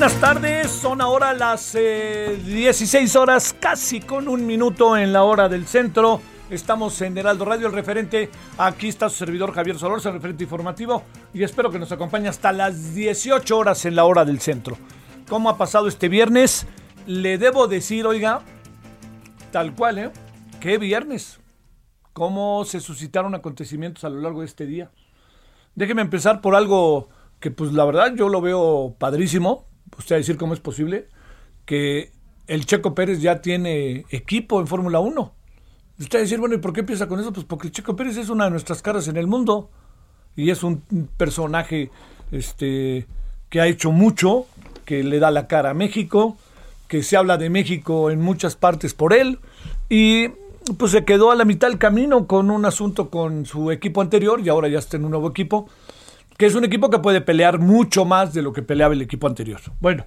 Buenas tardes, son ahora las eh, 16 horas, casi con un minuto en la hora del centro. Estamos en Heraldo Radio, el referente. Aquí está su servidor Javier Solorza, el referente informativo. Y espero que nos acompañe hasta las 18 horas en la hora del centro. ¿Cómo ha pasado este viernes? Le debo decir, oiga, tal cual, ¿eh? ¿Qué viernes? ¿Cómo se suscitaron acontecimientos a lo largo de este día? Déjeme empezar por algo que, pues la verdad, yo lo veo padrísimo. Usted a decir cómo es posible que el Checo Pérez ya tiene equipo en Fórmula 1. Usted va a decir, bueno, ¿y por qué empieza con eso? Pues porque el Checo Pérez es una de nuestras caras en el mundo y es un personaje este, que ha hecho mucho, que le da la cara a México, que se habla de México en muchas partes por él y pues se quedó a la mitad del camino con un asunto con su equipo anterior y ahora ya está en un nuevo equipo, que es un equipo que puede pelear mucho más de lo que peleaba el equipo anterior. Bueno,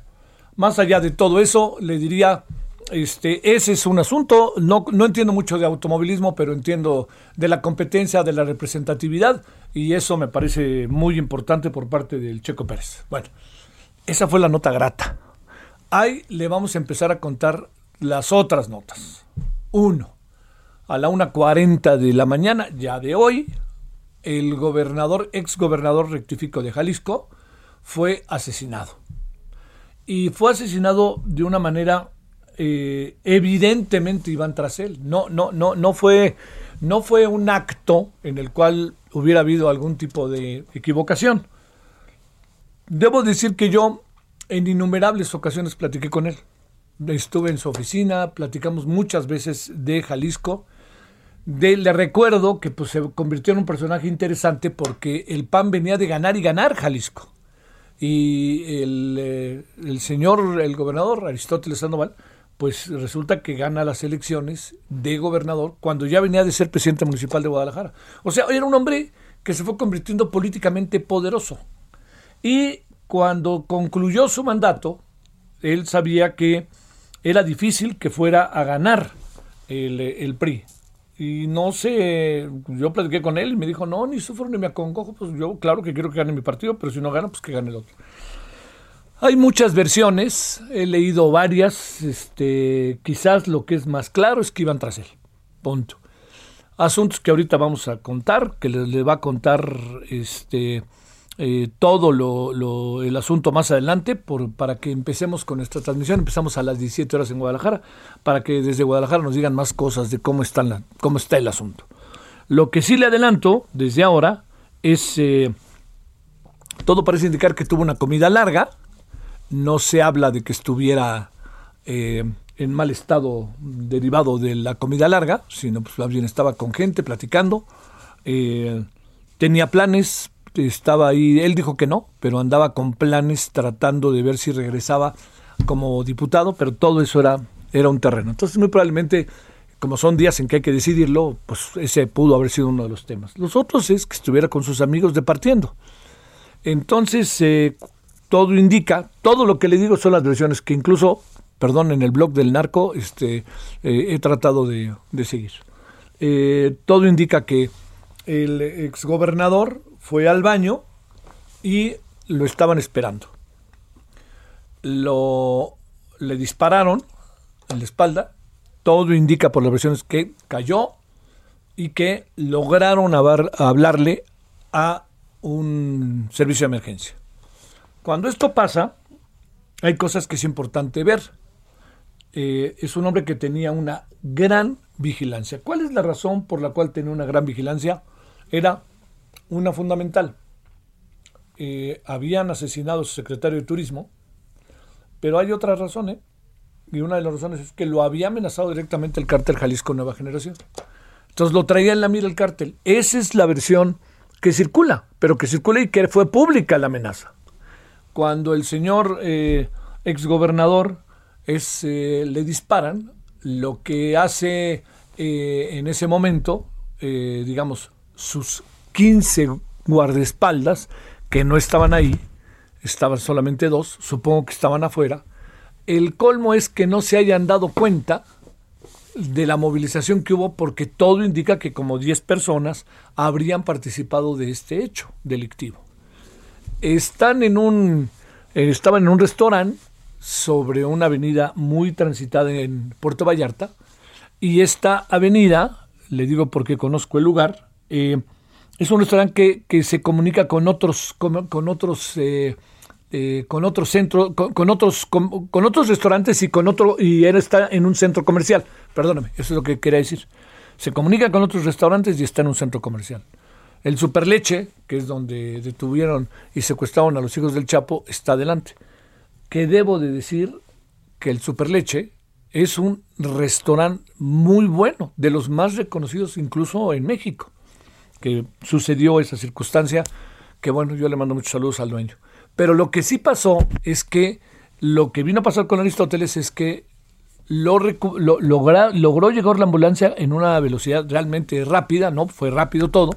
más allá de todo eso, le diría, este, ese es un asunto, no, no entiendo mucho de automovilismo, pero entiendo de la competencia, de la representatividad, y eso me parece muy importante por parte del Checo Pérez. Bueno, esa fue la nota grata. Ahí le vamos a empezar a contar las otras notas. Uno, a la 1.40 de la mañana, ya de hoy, el gobernador, ex gobernador rectifico de Jalisco, fue asesinado. Y fue asesinado de una manera eh, evidentemente iban tras él. No, no, no, no fue, no fue un acto en el cual hubiera habido algún tipo de equivocación. Debo decir que yo en innumerables ocasiones platiqué con él. Estuve en su oficina, platicamos muchas veces de Jalisco. De, le recuerdo que pues, se convirtió en un personaje interesante porque el PAN venía de ganar y ganar Jalisco. Y el, eh, el señor, el gobernador Aristóteles Sandoval, pues resulta que gana las elecciones de gobernador cuando ya venía de ser presidente municipal de Guadalajara. O sea, era un hombre que se fue convirtiendo políticamente poderoso. Y cuando concluyó su mandato, él sabía que era difícil que fuera a ganar el, el PRI. Y no sé, yo platiqué con él y me dijo, no, ni sufro ni me acongojo, pues yo claro que quiero que gane mi partido, pero si no gana, pues que gane el otro. Hay muchas versiones, he leído varias, este, quizás lo que es más claro es que iban tras él, punto. Asuntos que ahorita vamos a contar, que le, le va a contar este, eh, todo lo, el asunto más adelante por, para que empecemos con nuestra transmisión. Empezamos a las 17 horas en Guadalajara, para que desde Guadalajara nos digan más cosas de cómo está, la, cómo está el asunto. Lo que sí le adelanto desde ahora es, eh, todo parece indicar que tuvo una comida larga, no se habla de que estuviera eh, en mal estado derivado de la comida larga, sino pues bien estaba con gente platicando, eh, tenía planes, estaba ahí, él dijo que no, pero andaba con planes tratando de ver si regresaba como diputado, pero todo eso era, era un terreno. Entonces muy probablemente, como son días en que hay que decidirlo, pues ese pudo haber sido uno de los temas. Los otros es que estuviera con sus amigos departiendo. Entonces, eh, todo indica, todo lo que le digo son las versiones que incluso, perdón, en el blog del narco este, eh, he tratado de, de seguir. Eh, todo indica que el exgobernador fue al baño y lo estaban esperando. Lo, le dispararon en la espalda, todo indica por las versiones que cayó y que lograron hablar, hablarle a un servicio de emergencia. Cuando esto pasa, hay cosas que es importante ver. Eh, es un hombre que tenía una gran vigilancia. ¿Cuál es la razón por la cual tenía una gran vigilancia? Era una fundamental. Eh, habían asesinado a su secretario de Turismo, pero hay otra razón, ¿eh? Y una de las razones es que lo había amenazado directamente el cártel Jalisco Nueva Generación. Entonces lo traía en la mira el cártel. Esa es la versión que circula, pero que circula y que fue pública la amenaza. Cuando el señor eh, exgobernador es, eh, le disparan, lo que hace eh, en ese momento, digamos, sus 15 guardaespaldas, que no estaban ahí, estaban solamente dos, supongo que estaban afuera, el colmo es que no se hayan dado cuenta de la movilización que hubo porque todo indica que como 10 personas habrían participado de este hecho delictivo. Están en un estaban en un restaurante sobre una avenida muy transitada en Puerto Vallarta. Y esta avenida, le digo porque conozco el lugar, eh, es un restaurante que, se comunica con otros, con, otros, eh, eh, con otros centros, con, otros, con, otros restaurantes y con otro, y él está en un centro comercial. Perdóname, eso es lo que quería decir. Se comunica con otros restaurantes y está en un centro comercial. El Superleche, que es donde detuvieron y secuestraron a los hijos del Chapo, está adelante que debo de decir que el Superleche es un restaurante muy bueno, de los más reconocidos incluso en México, que sucedió esa circunstancia, que bueno, yo le mando muchos saludos al dueño. Pero lo que sí pasó es que lo que vino a pasar con Aristóteles es que lo, logró llegar la ambulancia en una velocidad realmente rápida, ¿no? Fue rápido todo.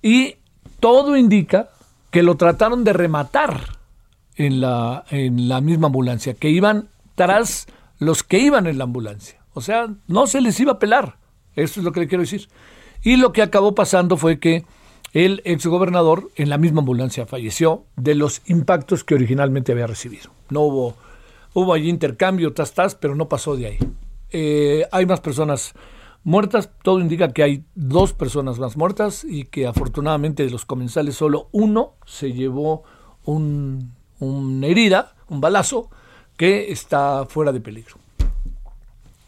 Y todo indica que lo trataron de rematar en la, en la misma ambulancia, que iban tras los que iban en la ambulancia. O sea, no se les iba a pelar. Eso es lo que le quiero decir. Y lo que acabó pasando fue que el exgobernador en la misma ambulancia falleció de los impactos que originalmente había recibido. No hubo, hubo allí intercambio, tas, tas, pero no pasó de ahí. Eh, hay más personas muertas, todo indica que hay dos personas más muertas y que afortunadamente de los comensales solo uno se llevó un una herida, un balazo, que está fuera de peligro.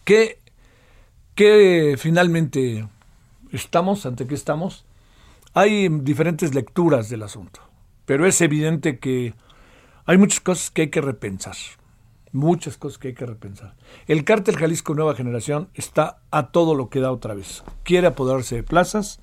¿Qué, qué finalmente estamos? ¿Ante qué estamos? Hay diferentes lecturas del asunto, pero es evidente que hay muchas cosas que hay que repensar. Muchas cosas que hay que repensar. El cártel Jalisco Nueva Generación está a todo lo que da otra vez. Quiere apoderarse de plazas.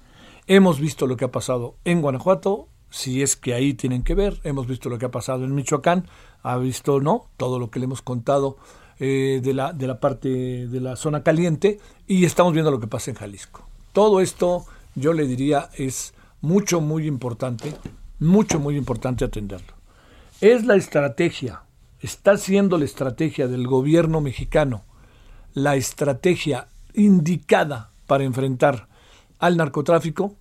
Hemos visto lo que ha pasado en Guanajuato, si es que ahí tienen que ver. Hemos visto lo que ha pasado en Michoacán, ha visto, ¿no? Todo lo que le hemos contado eh, de, la, de la parte de la zona caliente y estamos viendo lo que pasa en Jalisco. Todo esto, yo le diría, es mucho, muy importante, mucho, muy importante atenderlo. Es la estrategia, está siendo la estrategia del gobierno mexicano, la estrategia indicada para enfrentar al narcotráfico.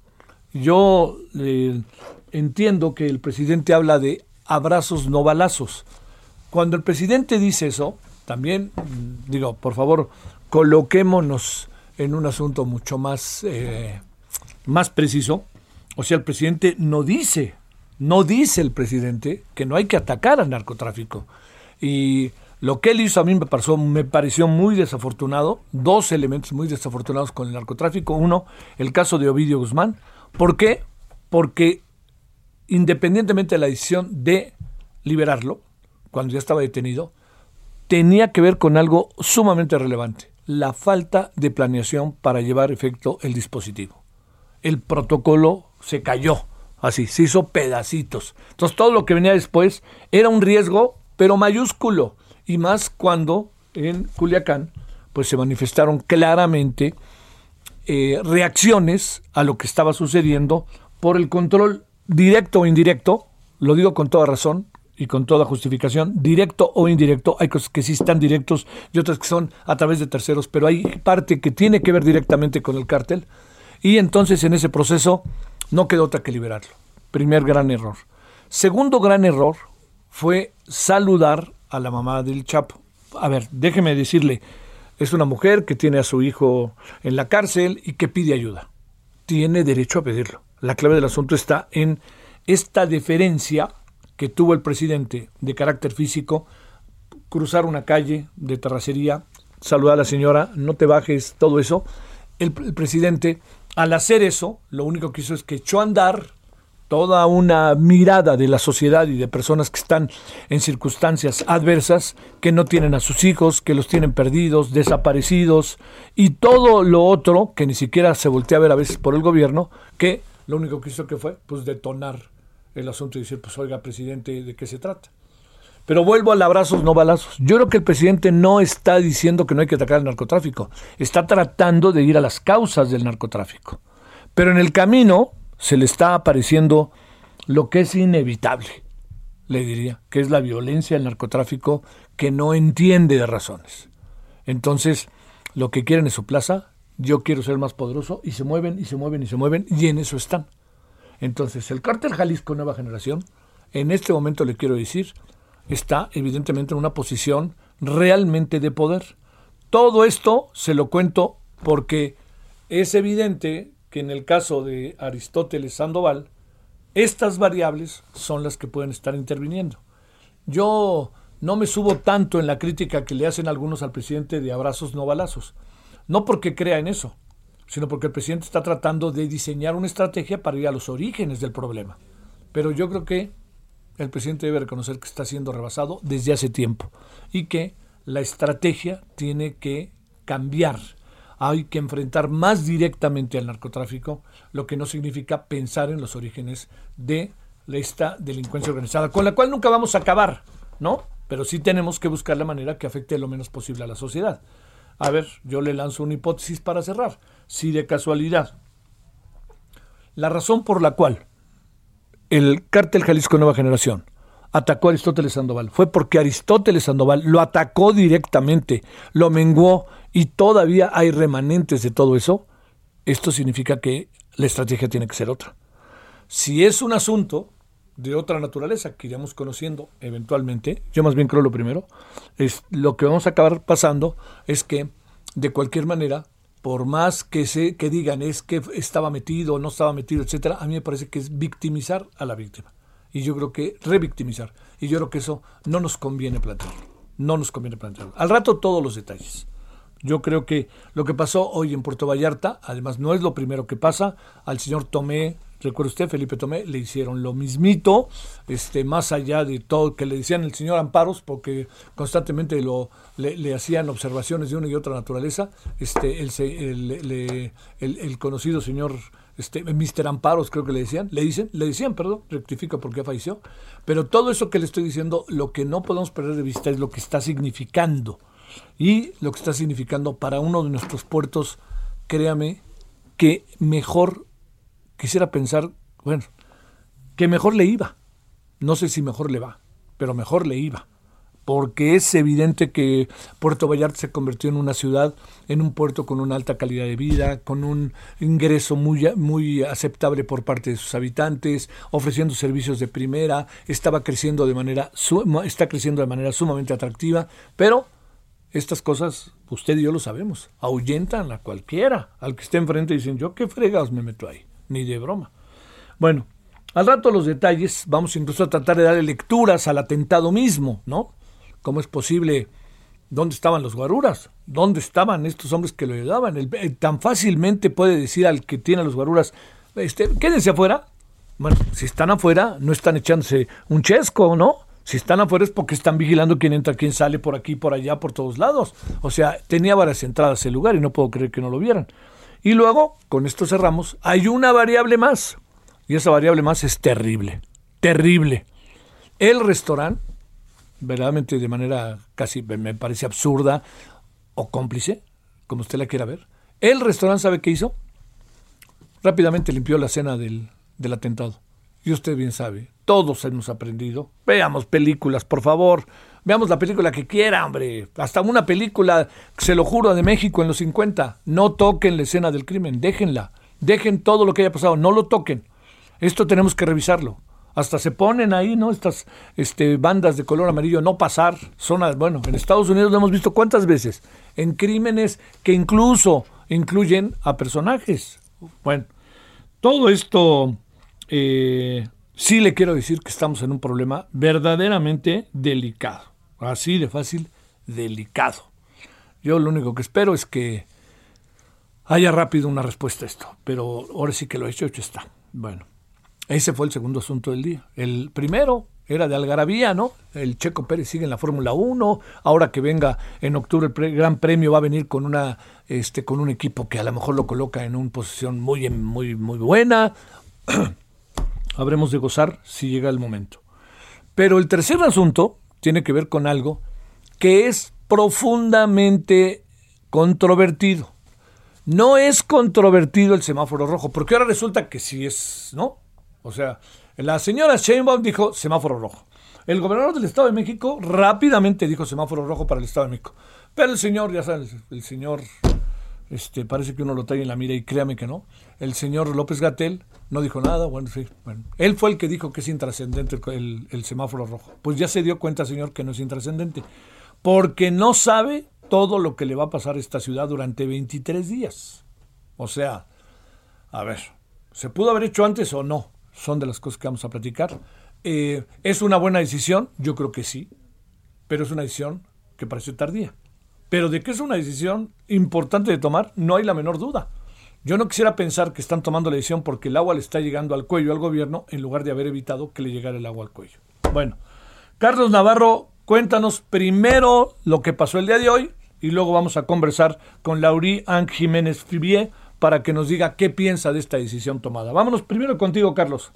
Yo eh, entiendo que el presidente habla de abrazos no balazos. Cuando el presidente dice eso, también digo, por favor, coloquémonos en un asunto mucho más, eh, más preciso. O sea, el presidente no dice, no dice el presidente que no hay que atacar al narcotráfico. Y lo que él hizo a mí me me pareció muy desafortunado, dos elementos muy desafortunados con el narcotráfico. Uno, el caso de Ovidio Guzmán. ¿Por qué? Porque independientemente de la decisión de liberarlo, cuando ya estaba detenido, tenía que ver con algo sumamente relevante, la falta de planeación para llevar efecto el dispositivo. El protocolo se cayó, así, se hizo pedacitos. Entonces todo lo que venía después era un riesgo, pero mayúsculo, y más cuando en Culiacán pues se manifestaron claramente eh, reacciones a lo que estaba sucediendo por el control directo o indirecto, lo digo con toda razón y con toda justificación, directo o indirecto, hay cosas que sí están directos y otras que son a través de terceros, pero hay parte que tiene que ver directamente con el cártel y entonces en ese proceso no quedó otra que liberarlo. Primer gran error. Segundo gran error fue saludar a la mamá del Chapo. A ver, déjeme decirle, es una mujer que tiene a su hijo en la cárcel y que pide ayuda. Tiene derecho a pedirlo. La clave del asunto está en esta deferencia que tuvo el presidente de carácter físico cruzar una calle de terracería, saludar a la señora, no te bajes, todo eso. El, presidente, al hacer eso, lo único que hizo es que echó a andar toda una mirada de la sociedad y de personas que están en circunstancias adversas, que no tienen a sus hijos, que los tienen perdidos, desaparecidos, y todo lo otro, que ni siquiera se voltea a ver a veces por el gobierno, que lo único que hizo que fue, pues, detonar el asunto y decir, pues, oiga, presidente, ¿de qué se trata? Pero vuelvo al abrazos, no balazos. Yo creo que el presidente no está diciendo que no hay que atacar el narcotráfico, está tratando de ir a las causas del narcotráfico. Pero en el camino, se le está apareciendo lo que es inevitable, le diría, que es la violencia, el narcotráfico, que no entiende de razones. Entonces, lo que quieren es su plaza, yo quiero ser más poderoso, y se mueven, y se mueven, y se mueven, y en eso están. Entonces, el cártel Jalisco Nueva Generación, en este momento le quiero decir, está evidentemente en una posición realmente de poder. Todo esto se lo cuento porque es evidente que en el caso de Aristóteles Sandoval, estas variables son las que pueden estar interviniendo. Yo no me subo tanto en la crítica que le hacen algunos al presidente de abrazos no balazos, no porque crea en eso, sino porque el presidente está tratando de diseñar una estrategia para ir a los orígenes del problema. Pero yo creo que el presidente debe reconocer que está siendo rebasado desde hace tiempo y que la estrategia tiene que cambiar hay que enfrentar más directamente al narcotráfico, lo que no significa pensar en los orígenes de esta delincuencia organizada, con la cual nunca vamos a acabar, ¿no? Pero sí tenemos que buscar la manera que afecte lo menos posible a la sociedad. A ver, yo le lanzo una hipótesis para cerrar. Si de casualidad la razón por la cual el cártel Jalisco Nueva Generación atacó a Aristóteles Sandoval fue porque Aristóteles Sandoval lo atacó directamente, lo menguó y todavía hay remanentes de todo eso, esto significa que la estrategia tiene que ser otra. Si es un asunto de otra naturaleza que iremos conociendo eventualmente, yo más bien creo lo primero, es lo que vamos a acabar pasando es que de cualquier manera, por más que se que digan es que estaba metido no estaba metido, etcétera, a mí me parece que es victimizar a la víctima. Y yo creo que revictimizar. Y yo creo que eso no nos conviene plantearlo. No nos conviene plantearlo. Al rato todos los detalles. Yo creo que lo que pasó hoy en Puerto Vallarta, además no es lo primero que pasa, al señor Tomé, recuerda usted, Felipe Tomé, le hicieron lo mismito, este, más allá de todo que le decían el señor Amparos, porque constantemente lo, le, hacían observaciones de una y otra naturaleza, este, el, el, conocido señor este, Mr. Amparos, creo que le decían, le dicen, le decían, perdón, rectifica porque falleció, pero todo eso que le estoy diciendo, lo que no podemos perder de vista es lo que está significando y lo que está significando para uno de nuestros puertos, créame, que mejor, quisiera pensar, bueno, que mejor le iba. No sé si mejor le va, pero mejor le iba. Porque es evidente que Puerto Vallarta se convirtió en una ciudad, en un puerto con una alta calidad de vida, con un ingreso muy, muy aceptable por parte de sus habitantes, ofreciendo servicios de primera, estaba creciendo de manera, está creciendo de manera sumamente atractiva, pero estas cosas, usted y yo lo sabemos, ahuyentan a cualquiera, al que esté enfrente dicen, yo qué fregados me meto ahí, ni de broma. Bueno, al rato los detalles, vamos incluso a tratar de darle lecturas al atentado mismo, ¿no? ¿Cómo es posible? ¿Dónde estaban los guaruras? ¿Dónde estaban estos hombres que lo ayudaban? El, tan fácilmente puede decir al que tiene a los guaruras, este, quédense afuera. Bueno, si están afuera, no están echándose un chesco, ¿no? Si están afuera es porque están vigilando quién entra, quién sale por aquí, por allá, por todos lados. O sea, tenía varias entradas el lugar y no puedo creer que no lo vieran. Y luego, con esto cerramos, hay una variable más. Y esa variable más es terrible. Terrible. El restaurante, verdaderamente de manera casi me parece absurda o cómplice, como usted la quiera ver. El restaurante, ¿sabe qué hizo? Rápidamente limpió la cena del, del atentado. Y usted bien sabe, todos hemos aprendido. Veamos películas, por favor. Veamos la película que quiera, hombre. Hasta una película, se lo juro, de México en los 50. No toquen la escena del crimen, déjenla. Dejen todo lo que haya pasado, no lo toquen. Esto tenemos que revisarlo. Hasta se ponen ahí, ¿no? Estas este, bandas de color amarillo, no pasar. Zonas, bueno, en Estados Unidos lo hemos visto cuántas veces. En crímenes que incluso incluyen a personajes. Bueno, todo esto eh, sí le quiero decir que estamos en un problema verdaderamente delicado. Así de fácil, delicado. Yo lo único que espero es que haya rápido una respuesta a esto, pero ahora sí que lo he hecho, hecho está. Bueno, ese fue el segundo asunto del día. El primero era de Algarabía, ¿no? El Checo Pérez sigue en la Fórmula 1, ahora que venga en octubre el Gran Premio va a venir con una este con un equipo que a lo mejor lo coloca en una posición muy muy muy buena. Habremos de gozar si llega el momento. Pero el tercer asunto tiene que ver con algo que es profundamente controvertido. No es controvertido el semáforo rojo, porque ahora resulta que sí es, ¿no? O sea, la señora Sheinbaum dijo semáforo rojo. El gobernador del Estado de México rápidamente dijo semáforo rojo para el Estado de México. Pero el señor, ya sabes, el señor, este, parece que uno lo trae en la mira y créame que no. El señor López Gatel no dijo nada. Bueno, sí, bueno. Él fue el que dijo que es intrascendente el, el semáforo rojo. Pues ya se dio cuenta, señor, que no es intrascendente. Porque no sabe todo lo que le va a pasar a esta ciudad durante 23 días. O sea, a ver, ¿se pudo haber hecho antes o no? son de las cosas que vamos a platicar. Eh, ¿Es una buena decisión? Yo creo que sí, pero es una decisión que parece tardía. Pero de que es una decisión importante de tomar, no hay la menor duda. Yo no quisiera pensar que están tomando la decisión porque el agua le está llegando al cuello al gobierno en lugar de haber evitado que le llegara el agua al cuello. Bueno, Carlos Navarro, cuéntanos primero lo que pasó el día de hoy y luego vamos a conversar con Laurie Anne Jiménez Fibier, para que nos diga qué piensa de esta decisión tomada. Vámonos primero contigo, Carlos.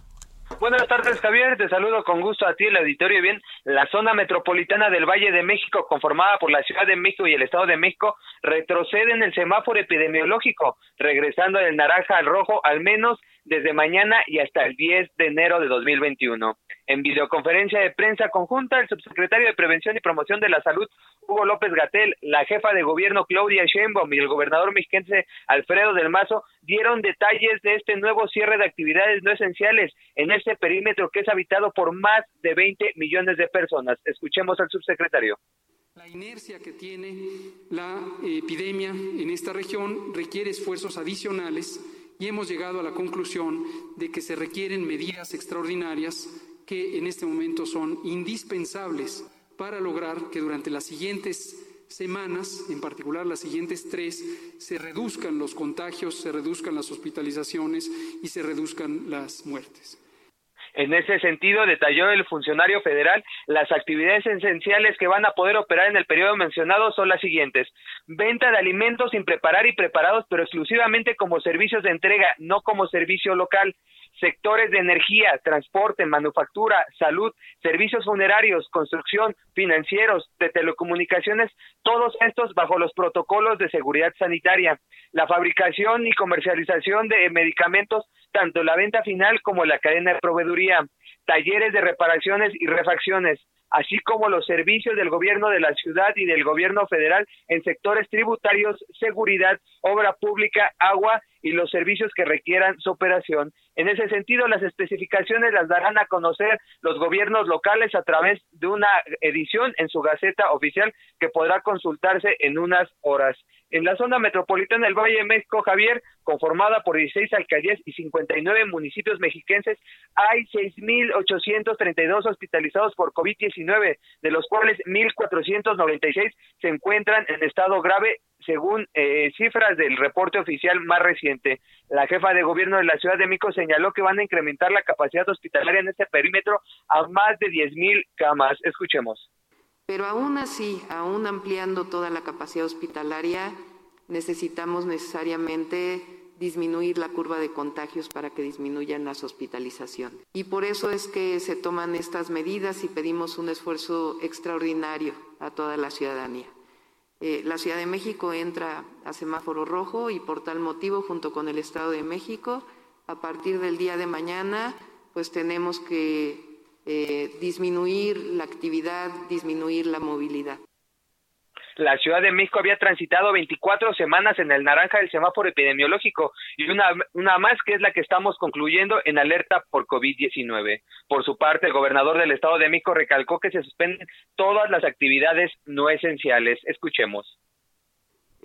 Buenas tardes, Javier. Te saludo con gusto a ti, el auditorio. Bien, la zona metropolitana del Valle de México, conformada por la Ciudad de México y el Estado de México, retrocede en el semáforo epidemiológico, regresando del naranja al rojo al menos desde mañana y hasta el 10 de enero de 2021. En videoconferencia de prensa conjunta, el subsecretario de Prevención y Promoción de la Salud, Hugo López Gatel, la jefa de gobierno Claudia Sheinbaum y el gobernador mexiquense Alfredo del Mazo dieron detalles de este nuevo cierre de actividades no esenciales en este perímetro que es habitado por más de 20 millones de personas. Escuchemos al subsecretario. La inercia que tiene la epidemia en esta región requiere esfuerzos adicionales y hemos llegado a la conclusión de que se requieren medidas extraordinarias que en este momento son indispensables para lograr que durante las siguientes semanas, en particular las siguientes tres, se reduzcan los contagios, se reduzcan las hospitalizaciones y se reduzcan las muertes. En ese sentido, detalló el funcionario federal, las actividades esenciales que van a poder operar en el periodo mencionado son las siguientes. Venta de alimentos sin preparar y preparados, pero exclusivamente como servicios de entrega, no como servicio local sectores de energía, transporte, manufactura, salud, servicios funerarios, construcción, financieros, de telecomunicaciones, todos estos bajo los protocolos de seguridad sanitaria. La fabricación y comercialización de medicamentos, tanto la venta final como la cadena de proveeduría, talleres de reparaciones y refacciones, así como los servicios del gobierno de la ciudad y del gobierno federal en sectores tributarios, seguridad, obra pública, agua y los servicios que requieran su operación. En ese sentido, las especificaciones las darán a conocer los gobiernos locales a través de una edición en su Gaceta Oficial que podrá consultarse en unas horas. En la zona metropolitana del Valle de México, Javier, conformada por 16 alcaldías y 59 municipios mexiquenses, hay 6.832 hospitalizados por COVID-19, de los cuales 1.496 se encuentran en estado grave según eh, cifras del reporte oficial más reciente. La jefa de gobierno de la Ciudad de México señaló que van a incrementar la capacidad hospitalaria en este perímetro a más de 10.000 camas. Escuchemos. Pero aún así, aún ampliando toda la capacidad hospitalaria, necesitamos necesariamente disminuir la curva de contagios para que disminuyan las hospitalizaciones. Y por eso es que se toman estas medidas y pedimos un esfuerzo extraordinario a toda la ciudadanía. Eh, la Ciudad de México entra a semáforo rojo y por tal motivo, junto con el Estado de México, a partir del día de mañana, pues tenemos que eh, disminuir la actividad, disminuir la movilidad. La Ciudad de México había transitado 24 semanas en el naranja del semáforo epidemiológico y una, una más que es la que estamos concluyendo en alerta por COVID-19. Por su parte, el gobernador del Estado de México recalcó que se suspenden todas las actividades no esenciales. Escuchemos.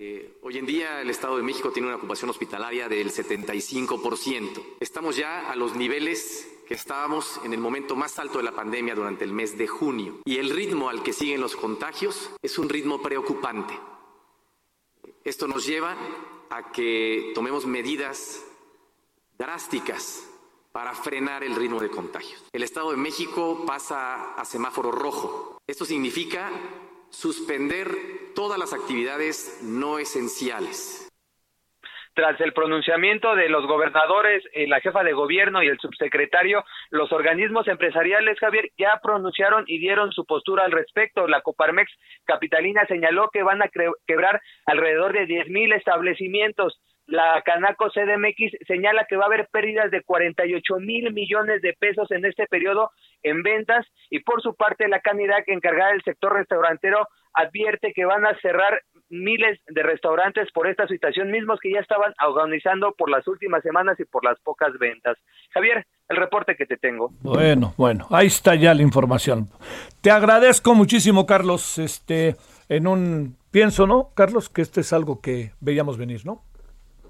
Eh, hoy en día el Estado de México tiene una ocupación hospitalaria del 75%. Estamos ya a los niveles que estábamos en el momento más alto de la pandemia durante el mes de junio. Y el ritmo al que siguen los contagios es un ritmo preocupante. Esto nos lleva a que tomemos medidas drásticas para frenar el ritmo de contagios. El Estado de México pasa a semáforo rojo. Esto significa suspender todas las actividades no esenciales. Tras el pronunciamiento de los gobernadores, eh, la jefa de gobierno y el subsecretario, los organismos empresariales, Javier, ya pronunciaron y dieron su postura al respecto. La Coparmex Capitalina señaló que van a quebrar alrededor de 10 mil establecimientos. La Canaco CDMX señala que va a haber pérdidas de 48 mil millones de pesos en este periodo en ventas y por su parte la Canidac encargada del sector restaurantero advierte que van a cerrar miles de restaurantes por esta situación, mismos que ya estaban organizando por las últimas semanas y por las pocas ventas. Javier, el reporte que te tengo. Bueno, bueno, ahí está ya la información. Te agradezco muchísimo, Carlos. Este, en un pienso, ¿no, Carlos, que este es algo que veíamos venir, ¿no?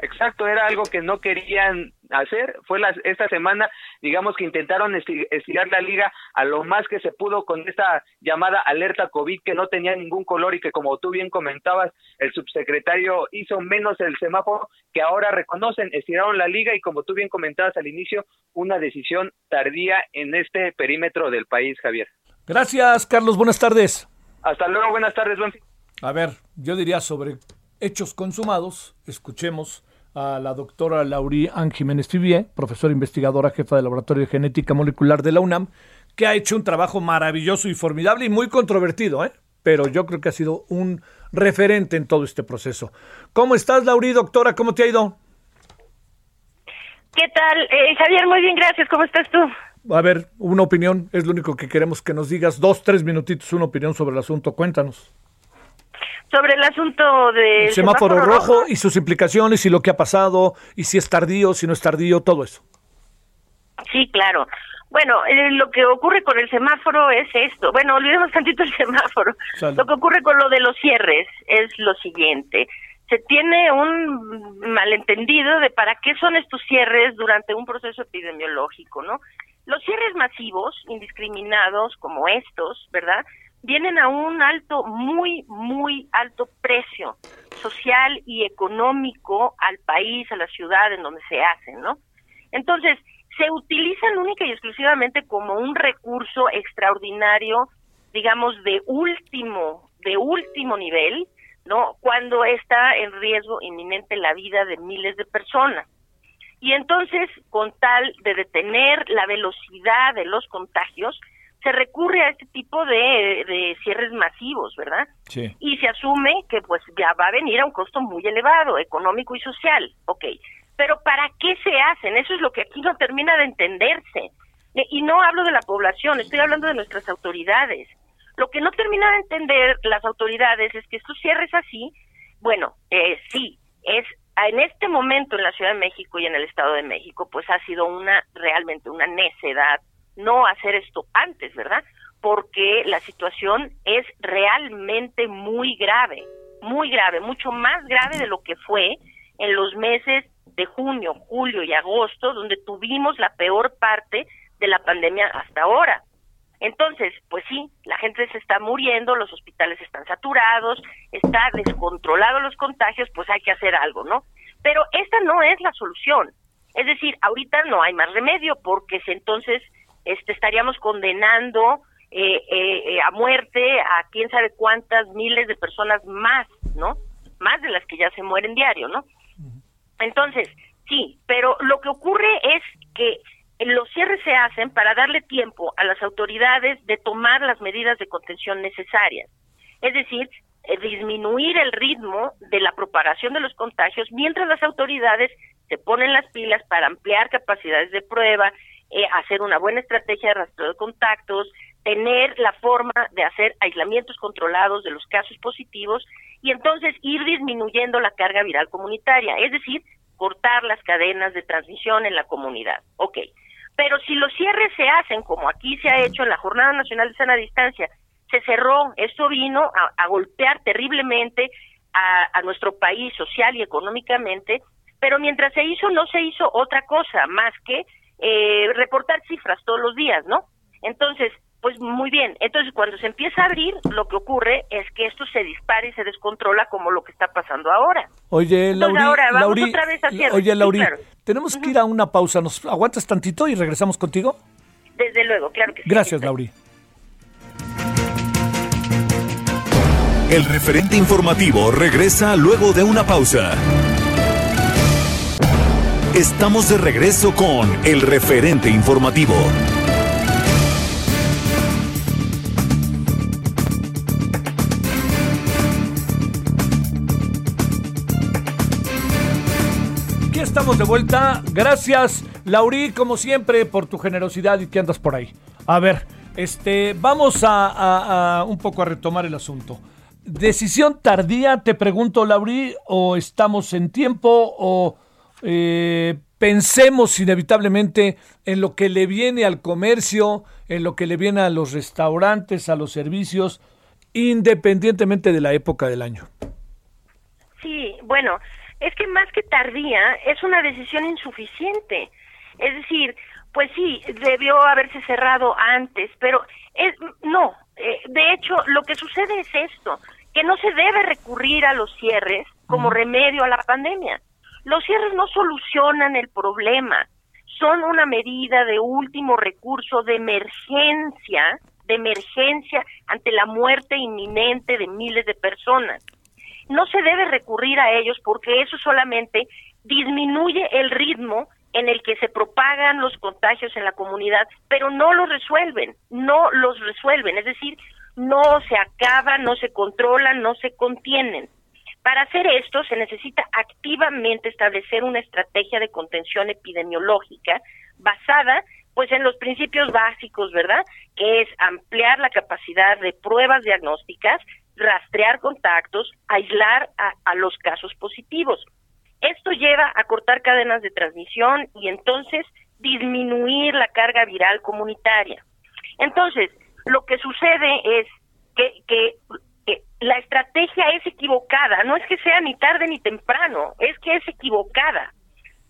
Exacto, era algo que no querían hacer. Fue la, esta semana, digamos que intentaron estirar la liga a lo más que se pudo con esta llamada alerta COVID que no tenía ningún color y que como tú bien comentabas, el subsecretario hizo menos el semáforo que ahora reconocen, estiraron la liga y como tú bien comentabas al inicio, una decisión tardía en este perímetro del país, Javier. Gracias, Carlos. Buenas tardes. Hasta luego, buenas tardes, buen A ver, yo diría sobre hechos consumados, escuchemos a la doctora Laurie Anne Jiménez Fibier, profesora investigadora, jefa del Laboratorio de Genética Molecular de la UNAM, que ha hecho un trabajo maravilloso y formidable y muy controvertido, ¿eh? pero yo creo que ha sido un referente en todo este proceso. ¿Cómo estás, Laurie, doctora? ¿Cómo te ha ido? ¿Qué tal? Eh, Javier, muy bien, gracias. ¿Cómo estás tú? A ver, una opinión, es lo único que queremos que nos digas. Dos, tres minutitos, una opinión sobre el asunto. Cuéntanos sobre el asunto de semáforo, rojo, y sus implicaciones y lo que ha pasado y si es tardío, si no es tardío, todo eso. Sí, claro. Bueno, eh, lo que ocurre con el semáforo es esto. Bueno, olvidemos tantito el semáforo. Lo que ocurre con lo de los cierres es lo siguiente. Se tiene un malentendido de para qué son estos cierres durante un proceso epidemiológico, ¿no? Los cierres masivos, indiscriminados, como estos, ¿verdad? Vienen a un alto, muy, muy alto precio social y económico al país, a la ciudad en donde se hacen, ¿no? Entonces, se utilizan única y exclusivamente como un recurso extraordinario, digamos, de último, de último nivel, ¿no? Cuando está en riesgo inminente la vida de miles de personas. Y entonces, con tal de detener la velocidad de los contagios, se recurre a este tipo de, cierres masivos, ¿verdad? Sí. Y se asume que pues ya va a venir a un costo muy elevado, económico y social, ok. Pero ¿para qué se hacen? Eso es lo que aquí no termina de entenderse. Y no hablo de la población, estoy hablando de nuestras autoridades. Lo que no termina de entender las autoridades es que estos cierres así, bueno, eh, sí, es en este momento en la Ciudad de México y en el Estado de México, pues ha sido una realmente una necedad no hacer esto antes, ¿verdad? Porque la situación es realmente muy grave, muy grave, mucho más grave de lo que fue en los meses de junio, julio y agosto, donde tuvimos la peor parte de la pandemia hasta ahora. Entonces, pues sí, la gente se está muriendo, los hospitales están saturados, está descontrolado los contagios, pues hay que hacer algo, ¿no? Pero esta no es la solución. Es decir, ahorita no hay más remedio porque entonces este, estaríamos condenando eh, eh, eh, a muerte a quién sabe cuántas miles de personas más, ¿no? Más de las que ya se mueren diario, ¿no? Entonces, sí, pero lo que ocurre es que los cierres se hacen para darle tiempo a las autoridades de tomar las medidas de contención necesarias. Es decir, disminuir el ritmo de la propagación de los contagios mientras las autoridades se ponen las pilas para ampliar capacidades de prueba, eh, hacer una buena estrategia de rastreo de contactos, tener la forma de hacer aislamientos controlados de los casos positivos y entonces ir disminuyendo la carga viral comunitaria, es decir, cortar las cadenas de transmisión en la comunidad. Ok. Pero si los cierres se hacen como aquí se ha hecho en la Jornada Nacional de Sana Distancia, se cerró, esto vino a golpear terriblemente a, nuestro país social y económicamente, pero mientras se hizo no se hizo otra cosa más que eh, reportar cifras todos los días, ¿no? Entonces, pues muy bien. Entonces, cuando se empieza a abrir, lo que ocurre es que esto se dispara y se descontrola como lo que está pasando ahora. Oye, Lauri, oye, Lauri, tenemos que ir a una pausa. ¿Nos aguantas tantito y regresamos contigo? Desde luego, claro que sí. Gracias, Lauri. El referente informativo regresa luego de una pausa. Estamos de regreso con el referente informativo. Aquí estamos de vuelta. Gracias, Lauri, como siempre, por tu generosidad y que andas por ahí. A ver, este, vamos a un poco a retomar el asunto. ¿Decisión tardía, te pregunto, Lauri, o estamos en tiempo, o eh, pensemos inevitablemente en lo que le viene al comercio, en lo que le viene a los restaurantes, a los servicios, independientemente de la época del año? Sí, bueno, es que más que tardía, es una decisión insuficiente. Es decir, pues sí, debió haberse cerrado antes, pero es, no, eh, de hecho, lo que sucede es esto que no se debe recurrir a los cierres como remedio a la pandemia. Los cierres no solucionan el problema, son una medida de último recurso de emergencia, de emergencia ante la muerte inminente de miles de personas. No se debe recurrir a ellos porque eso solamente disminuye el ritmo en el que se propagan los contagios en la comunidad, pero no los resuelven, no los resuelven. Es decir, no se acaban, no se controlan, no se contienen. Para hacer esto se necesita activamente establecer una estrategia de contención epidemiológica basada pues en los principios básicos, ¿verdad? Que es ampliar la capacidad de pruebas diagnósticas, rastrear contactos, aislar a, a los casos positivos. Esto lleva a cortar cadenas de transmisión y entonces disminuir la carga viral comunitaria. Entonces, lo que sucede es que, que, la estrategia es equivocada, no es que sea ni tarde ni temprano, es que es equivocada.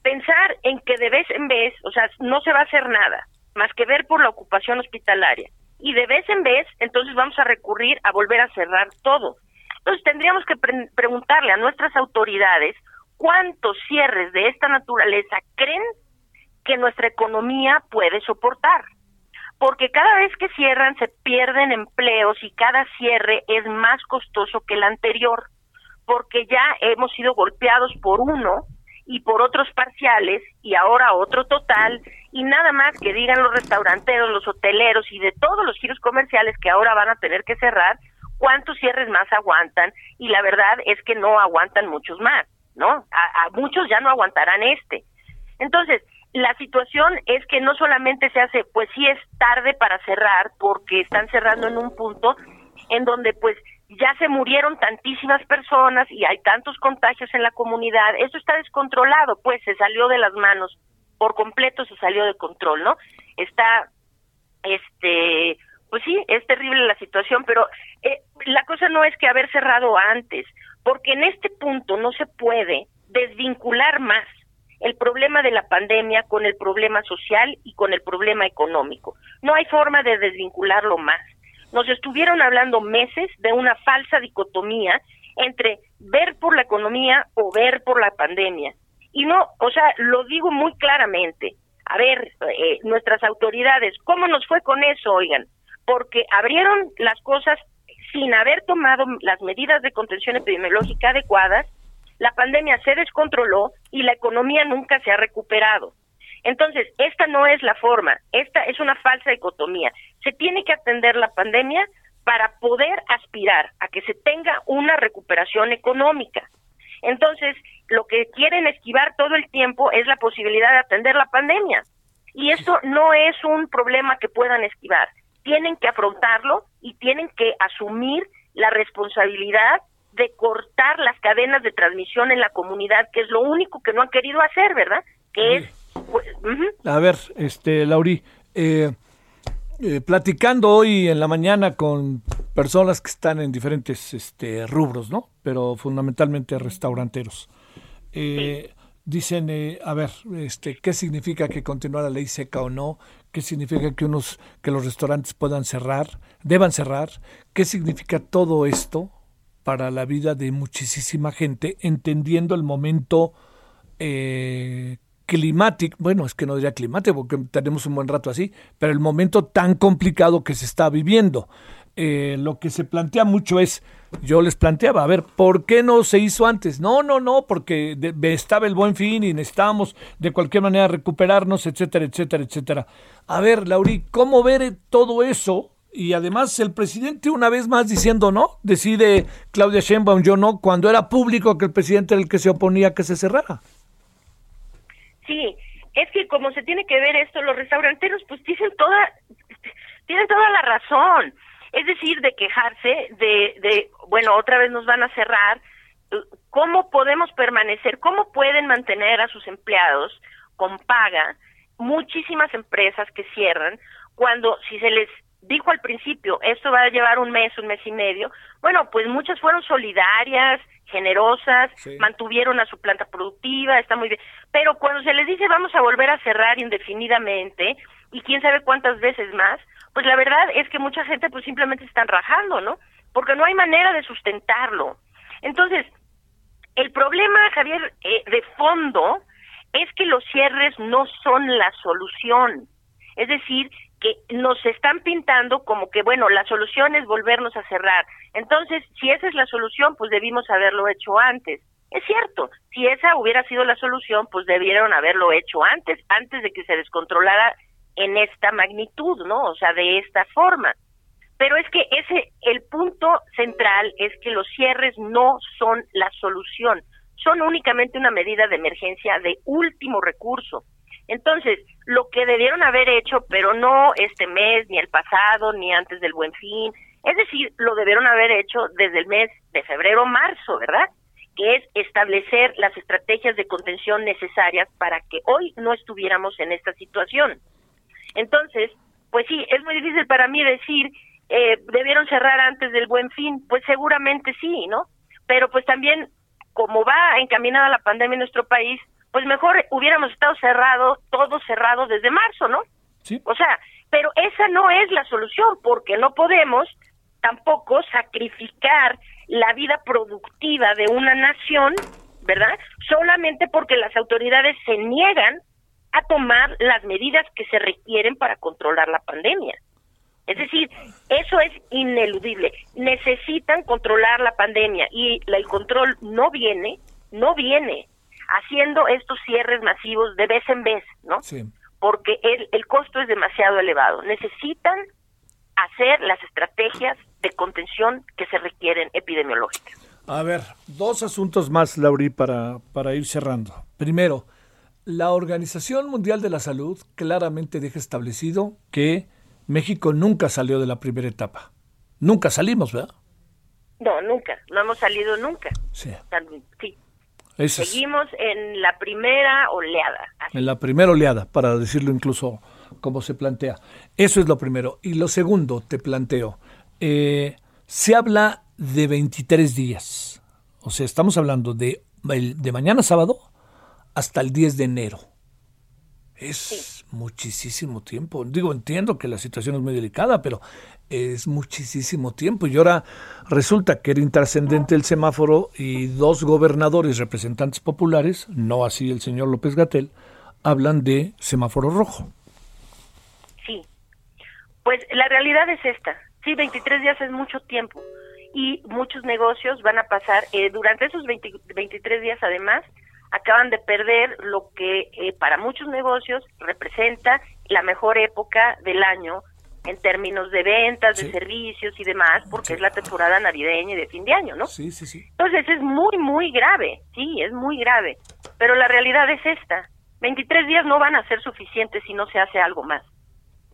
Pensar en que de vez en vez, o sea, no se va a hacer nada, más que ver por la ocupación hospitalaria. Y de vez en vez, entonces vamos a recurrir a volver a cerrar todo. Entonces tendríamos que preguntarle a nuestras autoridades cuántos cierres de esta naturaleza creen que nuestra economía puede soportar porque cada vez que cierran se pierden empleos y cada cierre es más costoso que el anterior, porque ya hemos sido golpeados por uno y por otros parciales y ahora otro total y nada más que digan los restauranteros, los hoteleros y de todos los giros comerciales que ahora van a tener que cerrar, cuántos cierres más aguantan y la verdad es que no aguantan muchos más, ¿no? A, a muchos ya no aguantarán este. Entonces, la situación es que no solamente se hace, pues sí es tarde para cerrar, porque están cerrando en un punto en donde pues ya se murieron tantísimas personas y hay tantos contagios en la comunidad, eso está descontrolado, pues se salió de las manos, por completo se salió de control, ¿no? Está, este, pues sí, es terrible la situación, pero eh, la cosa no es que haber cerrado antes, porque en este punto no se puede desvincular más el problema de la pandemia con el problema social y con el problema económico. No hay forma de desvincularlo más. Nos estuvieron hablando meses de una falsa dicotomía entre ver por la economía o ver por la pandemia. Y no, o sea, lo digo muy claramente. A ver, eh, nuestras autoridades, ¿cómo nos fue con eso, oigan? Porque abrieron las cosas sin haber tomado las medidas de contención epidemiológica adecuadas la pandemia se descontroló y la economía nunca se ha recuperado. Entonces, esta no es la forma, esta es una falsa dicotomía. Se tiene que atender la pandemia para poder aspirar a que se tenga una recuperación económica. Entonces, lo que quieren esquivar todo el tiempo es la posibilidad de atender la pandemia. Y esto no es un problema que puedan esquivar. Tienen que afrontarlo y tienen que asumir la responsabilidad de cortar las cadenas de transmisión en la comunidad, que es lo único que no han querido hacer, ¿verdad? Que es... Pues, A ver, este, Lauri, eh, eh, platicando hoy en la mañana con personas que están en diferentes este, rubros, ¿no? Pero fundamentalmente restauranteros. Eh, dicen, eh, a ver, este, ¿qué significa que continúa la ley seca o no? ¿Qué significa que unos, que los restaurantes puedan cerrar, deban cerrar? ¿Qué significa todo esto para la vida de muchísima gente, entendiendo el momento eh, climático, bueno, es que no diría climático porque tenemos un buen rato así, pero el momento tan complicado que se está viviendo. Eh, lo que se plantea mucho es, yo les planteaba, a ver, ¿por qué no se hizo antes? No, no, no, porque estaba el buen fin y necesitábamos de cualquier manera recuperarnos, etcétera, etcétera, etcétera. A ver, Lauri, ¿cómo ver todo eso? Y además el presidente una vez más diciendo no, decide Claudia Sheinbaum, yo no, cuando era público que el presidente era el que se oponía a que se cerrara. Sí, es que como se tiene que ver esto, los restauranteros pues tienen toda, tienen toda la razón. Es decir, de quejarse, de, de, bueno, otra vez nos van a cerrar. ¿Cómo podemos permanecer? ¿Cómo pueden mantener a sus empleados con paga? Muchísimas empresas que cierran cuando si se les dijo al principio, esto va a llevar un mes, un mes y medio, bueno, pues muchas fueron solidarias, generosas, mantuvieron a su planta productiva, está muy bien. Pero cuando se les dice vamos a volver a cerrar indefinidamente y quién sabe cuántas veces más, pues la verdad es que mucha gente pues simplemente están rajando, ¿no? Porque no hay manera de sustentarlo. Entonces, el problema, Javier, eh, de fondo es que los cierres no son la solución. Es decir, que nos están pintando como que, bueno, la solución es volvernos a cerrar. Entonces, si esa es la solución, pues debimos haberlo hecho antes. Es cierto, si esa hubiera sido la solución, pues debieron haberlo hecho antes, antes de que se descontrolara en esta magnitud, ¿no? O sea, de esta forma. Pero es que ese, el punto central es que los cierres no son la solución, son únicamente una medida de emergencia de último recurso. Entonces, lo que debieron haber hecho, pero no este mes, ni el pasado, ni antes del buen fin, es decir, lo debieron haber hecho desde el mes de febrero marzo, ¿verdad? Que es establecer las estrategias de contención necesarias para que hoy no estuviéramos en esta situación. Entonces, pues sí, es muy difícil para mí decir, eh, debieron cerrar antes del buen fin, pues seguramente sí, ¿no? Pero pues también, como va encaminada la pandemia en nuestro país, pues mejor hubiéramos estado cerrado, todo cerrado desde marzo, ¿no? Sí. O sea, pero esa no es la solución, porque no podemos tampoco sacrificar la vida productiva de una nación, ¿verdad? Solamente porque las autoridades se niegan a tomar las medidas que se requieren para controlar la pandemia. Es decir, eso es ineludible. Necesitan controlar la pandemia y el control no viene, no viene haciendo estos cierres masivos de vez en vez, ¿no? Sí. Porque el, el costo es demasiado elevado. Necesitan hacer las estrategias de contención que se requieren epidemiológicas. A ver, dos asuntos más, Lauri, para, para ir cerrando. Primero, la Organización Mundial de la Salud claramente deja establecido que México nunca salió de la primera etapa. Nunca salimos, ¿verdad? No, nunca. No hemos salido nunca. Sí. Sí. Seguimos en la primera oleada. En la primera oleada, para decirlo incluso como se plantea. Eso es lo primero. Y lo segundo, te planteo, eh, se habla de 23 días. O sea, estamos hablando de, de mañana sábado hasta el 10 de enero. Es muchísimo tiempo. Digo, entiendo que la situación es muy delicada, pero es muchísimo tiempo. Y ahora resulta que era intrascendente el semáforo y dos gobernadores representantes populares, no así el señor López Gatel, hablan de semáforo rojo. Sí, pues la realidad es esta. Sí, 23 días es mucho tiempo y muchos negocios van a pasar eh, durante esos 23 días además acaban de perder lo que eh, para muchos negocios representa la mejor época del año en términos de ventas, de servicios y demás, porque es la temporada navideña y de fin de año, ¿no? Sí, sí, sí. Entonces es muy, muy grave, sí, es muy grave. Pero la realidad es esta. 23 días no van a ser suficientes si no se hace algo más.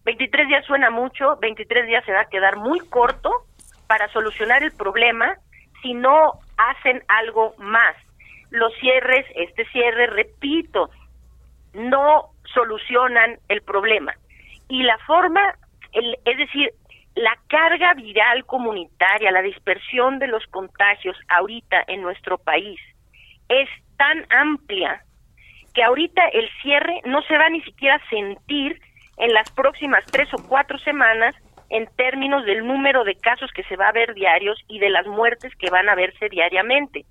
23 días suena mucho, 23 días se va a quedar muy corto para solucionar el problema si no hacen algo más los cierres, este cierre, repito, no solucionan el problema. Y la forma, el, es decir, la carga viral comunitaria, la dispersión de los contagios ahorita en nuestro país es tan amplia que ahorita el cierre no se va ni siquiera a sentir en las próximas tres o cuatro semanas en términos del número de casos que se va a ver diarios y de las muertes que van a verse diariamente.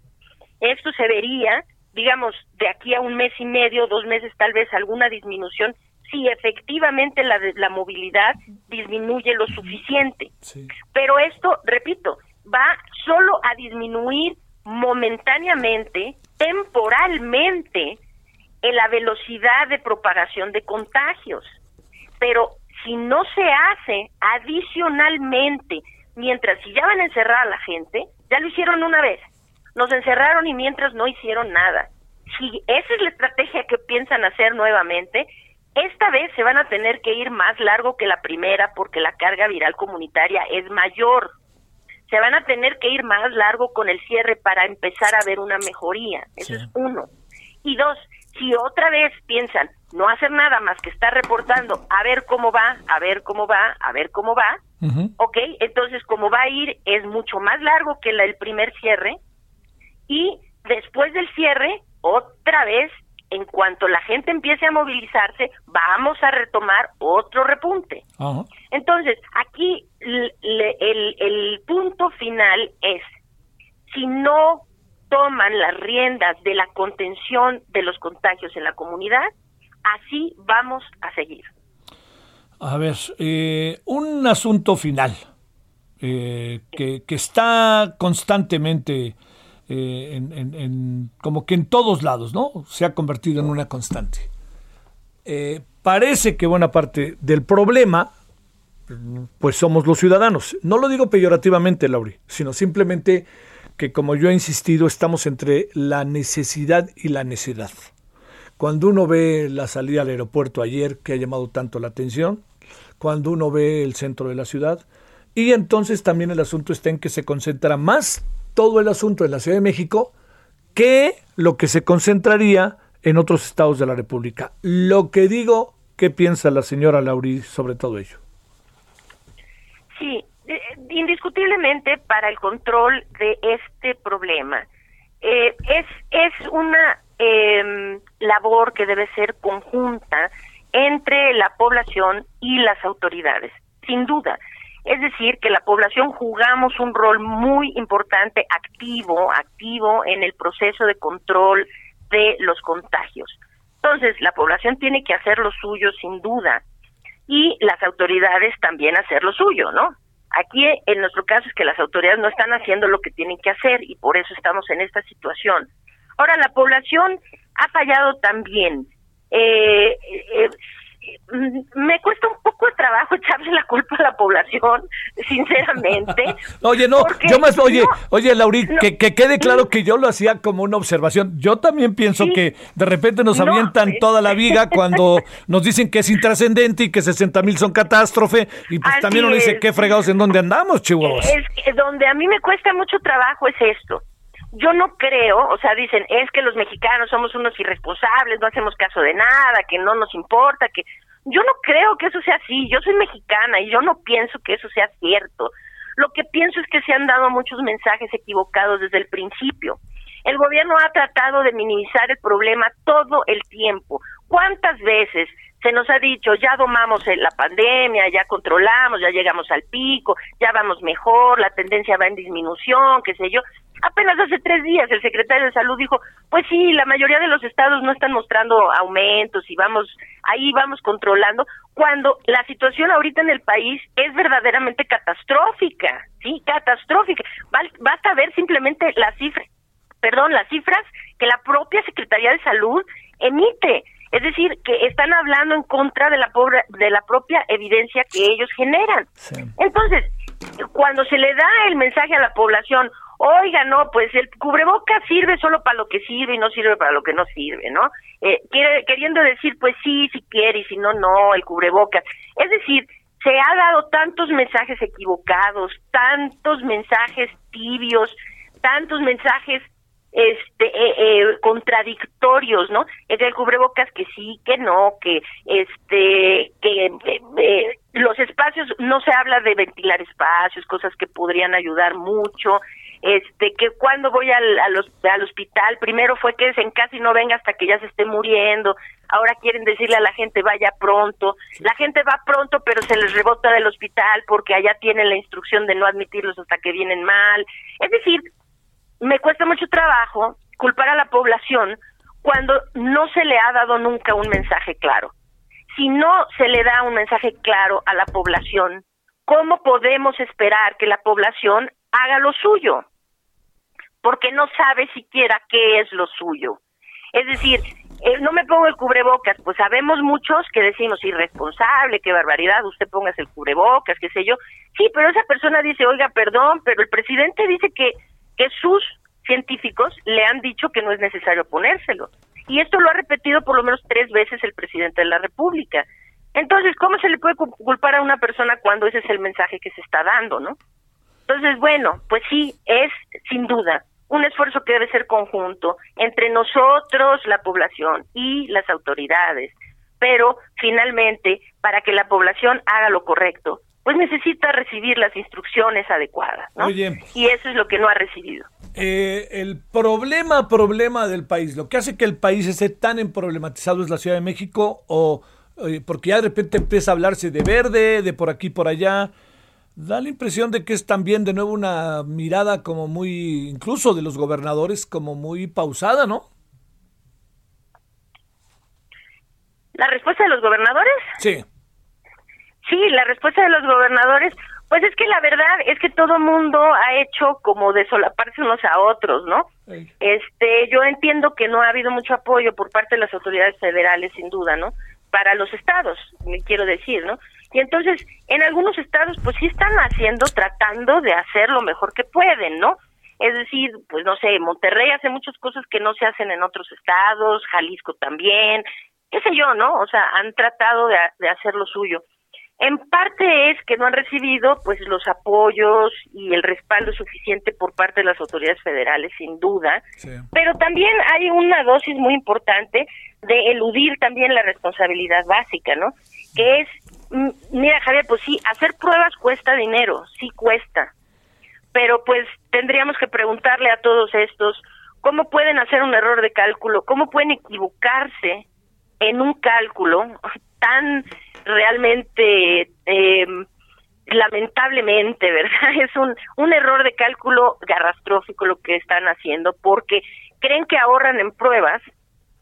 Esto se vería, digamos, de aquí a un mes y medio, dos meses tal vez, alguna disminución si efectivamente la, la movilidad disminuye lo suficiente. Pero esto, repito, va solo a disminuir momentáneamente, temporalmente, en la velocidad de propagación de contagios. Pero si no se hace adicionalmente, mientras si ya van a encerrar a la gente, ya lo hicieron una vez, nos encerraron y mientras no hicieron nada. Si esa es la estrategia que piensan hacer nuevamente, esta vez se van a tener que ir más largo que la primera porque la carga viral comunitaria es mayor. Se van a tener que ir más largo con el cierre para empezar a ver una mejoría. Eso es uno. Y dos, si otra vez piensan no hacer nada más que estar reportando a ver cómo va, a ver cómo va, a ver cómo va, ok, entonces como va a ir es mucho más largo que el primer cierre y después del cierre otra vez en cuanto la gente empiece a movilizarse, vamos a retomar otro repunte. Entonces, aquí el, el punto final es, si no toman las riendas de la contención de los contagios en la comunidad, así vamos a seguir. A ver, eh, un asunto final eh, que, que, está constantemente eh, como que en todos lados, ¿no? Se ha convertido en una constante. Eh, parece que buena parte del problema, pues somos los ciudadanos. No lo digo peyorativamente, Lauri, sino simplemente que como yo he insistido, estamos entre la necesidad y la necedad. Cuando uno ve la salida al aeropuerto ayer, que ha llamado tanto la atención, cuando uno ve el centro de la ciudad, y entonces también el asunto está en que se concentra más todo el asunto en la Ciudad de México que lo que se concentraría en otros estados de la República. Lo que digo, ¿qué piensa la señora Lauri sobre todo ello? Sí, eh, indiscutiblemente para el control de este problema eh, es, es una em, labor que debe ser conjunta entre la población y las autoridades, sin duda. Es decir, que la población jugamos un rol muy importante, activo, activo en el proceso de control de los contagios. Entonces, la población tiene que hacer lo suyo sin duda y las autoridades también hacer lo suyo, ¿no? Aquí, en nuestro caso, es que las autoridades no están haciendo lo que tienen que hacer y por eso estamos en esta situación. Ahora, la población ha fallado también. Eh, eh, me cuesta un poco de trabajo echarle la culpa a la población, sinceramente. oye, no, yo más, oye, oye, Lauri, que, quede claro que yo lo hacía como una observación. Yo también pienso que de repente nos avientan pues. toda la viga cuando nos dicen que es intrascendente y que 60 mil son catástrofe, y pues también uno dice, qué fregados en dónde andamos, chihuahuas. Es, donde a mí me cuesta mucho trabajo es esto yo no creo, o sea, dicen, es que los mexicanos somos unos irresponsables, no hacemos caso de nada, que no nos importa, que yo no creo que eso sea así, yo soy mexicana y yo no pienso que eso sea cierto. Lo que pienso es que se han dado muchos mensajes equivocados desde el principio. El gobierno ha tratado de minimizar el problema todo el tiempo. ¿Cuántas veces se nos ha dicho, ya domamos la pandemia, ya controlamos, ya llegamos al pico, ya vamos mejor, la tendencia va en disminución, qué sé yo? Apenas hace tres días el secretario de Salud dijo, pues sí, la mayoría de los estados no están mostrando aumentos y vamos, ahí vamos controlando, cuando la situación ahorita en el país es verdaderamente catastrófica, sí, catastrófica. Basta ver simplemente las cifras, perdón, las cifras que la propia Secretaría de Salud emite. Es decir, que están hablando en contra de la, pobre, de la propia evidencia que ellos generan. Entonces, cuando se le da el mensaje a la población, oiga, no, pues el cubrebocas sirve solo para lo que sirve y no sirve para lo que no sirve, ¿no? Eh, queriendo decir, pues sí, si quiere y si no, no, el cubrebocas. Es decir, se ha dado tantos mensajes equivocados, tantos mensajes tibios, tantos mensajes este eh, eh, contradictorios, ¿no? Entre el cubrebocas que sí, que no, que este que los espacios, no se habla de ventilar espacios, cosas que podrían ayudar mucho, este, que cuando voy al, al, al, hospital, primero fue que en casa y no venga hasta que ya se esté muriendo, ahora quieren decirle a la gente vaya pronto, la gente va pronto pero se les rebota del hospital porque allá tienen la instrucción de no admitirlos hasta que vienen mal, es decir, me cuesta mucho trabajo culpar a la población cuando no se le ha dado nunca un mensaje claro si no se le da un mensaje claro a la población, ¿cómo podemos esperar que la población haga lo suyo? Porque no sabe siquiera qué es lo suyo. Es decir, eh, no me pongo el cubrebocas, pues sabemos muchos que decimos irresponsable, qué barbaridad, usted póngase el cubrebocas, qué sé yo. Sí, pero esa persona dice, oiga, perdón, pero el presidente dice que, que sus científicos le han dicho que no es necesario ponérselo. Y esto lo ha repetido por lo menos tres veces el presidente de la República. Entonces, ¿cómo se le puede culpar a una persona cuando ese es el mensaje que se está dando, no? Entonces, bueno, pues sí, es sin duda un esfuerzo que debe ser conjunto entre nosotros, la población y las autoridades. Pero finalmente, para que la población haga lo correcto, pues necesita recibir las instrucciones adecuadas, ¿no? Y eso es lo que no ha recibido. Eh, el problema, problema del país, lo que hace que el país esté tan emproblematizado es la Ciudad de México, o eh, porque ya de repente empieza a hablarse de verde, de por aquí, por allá. Da la impresión de que es también de nuevo una mirada como muy, incluso de los gobernadores, como muy pausada, ¿no? ¿La respuesta de los gobernadores? Sí. Sí, la respuesta de los gobernadores pues es que la verdad es que todo mundo ha hecho como de solaparse unos a otros, ¿no? Este, yo entiendo que no ha habido mucho apoyo por parte de las autoridades federales, sin duda, ¿no? Para los estados, me quiero decir, ¿no? Y entonces, en algunos estados, pues sí están haciendo, tratando de hacer lo mejor que pueden, ¿no? Es decir, pues no sé, Monterrey hace muchas cosas que no se hacen en otros estados, Jalisco también, qué sé yo, ¿no? O sea, han tratado de, de hacer lo suyo. En parte es que no han recibido pues los apoyos y el respaldo suficiente por parte de las autoridades federales, sin duda, pero también hay una dosis muy importante de eludir también la responsabilidad básica, ¿no? Que es, mira Javier, pues sí, hacer pruebas cuesta dinero, sí cuesta, pero pues tendríamos que preguntarle a todos estos cómo pueden hacer un error de cálculo, cómo pueden equivocarse en un cálculo tan realmente eh, lamentablemente, ¿verdad? Es un, un error de cálculo garrastrófico lo que están haciendo porque creen que ahorran en pruebas,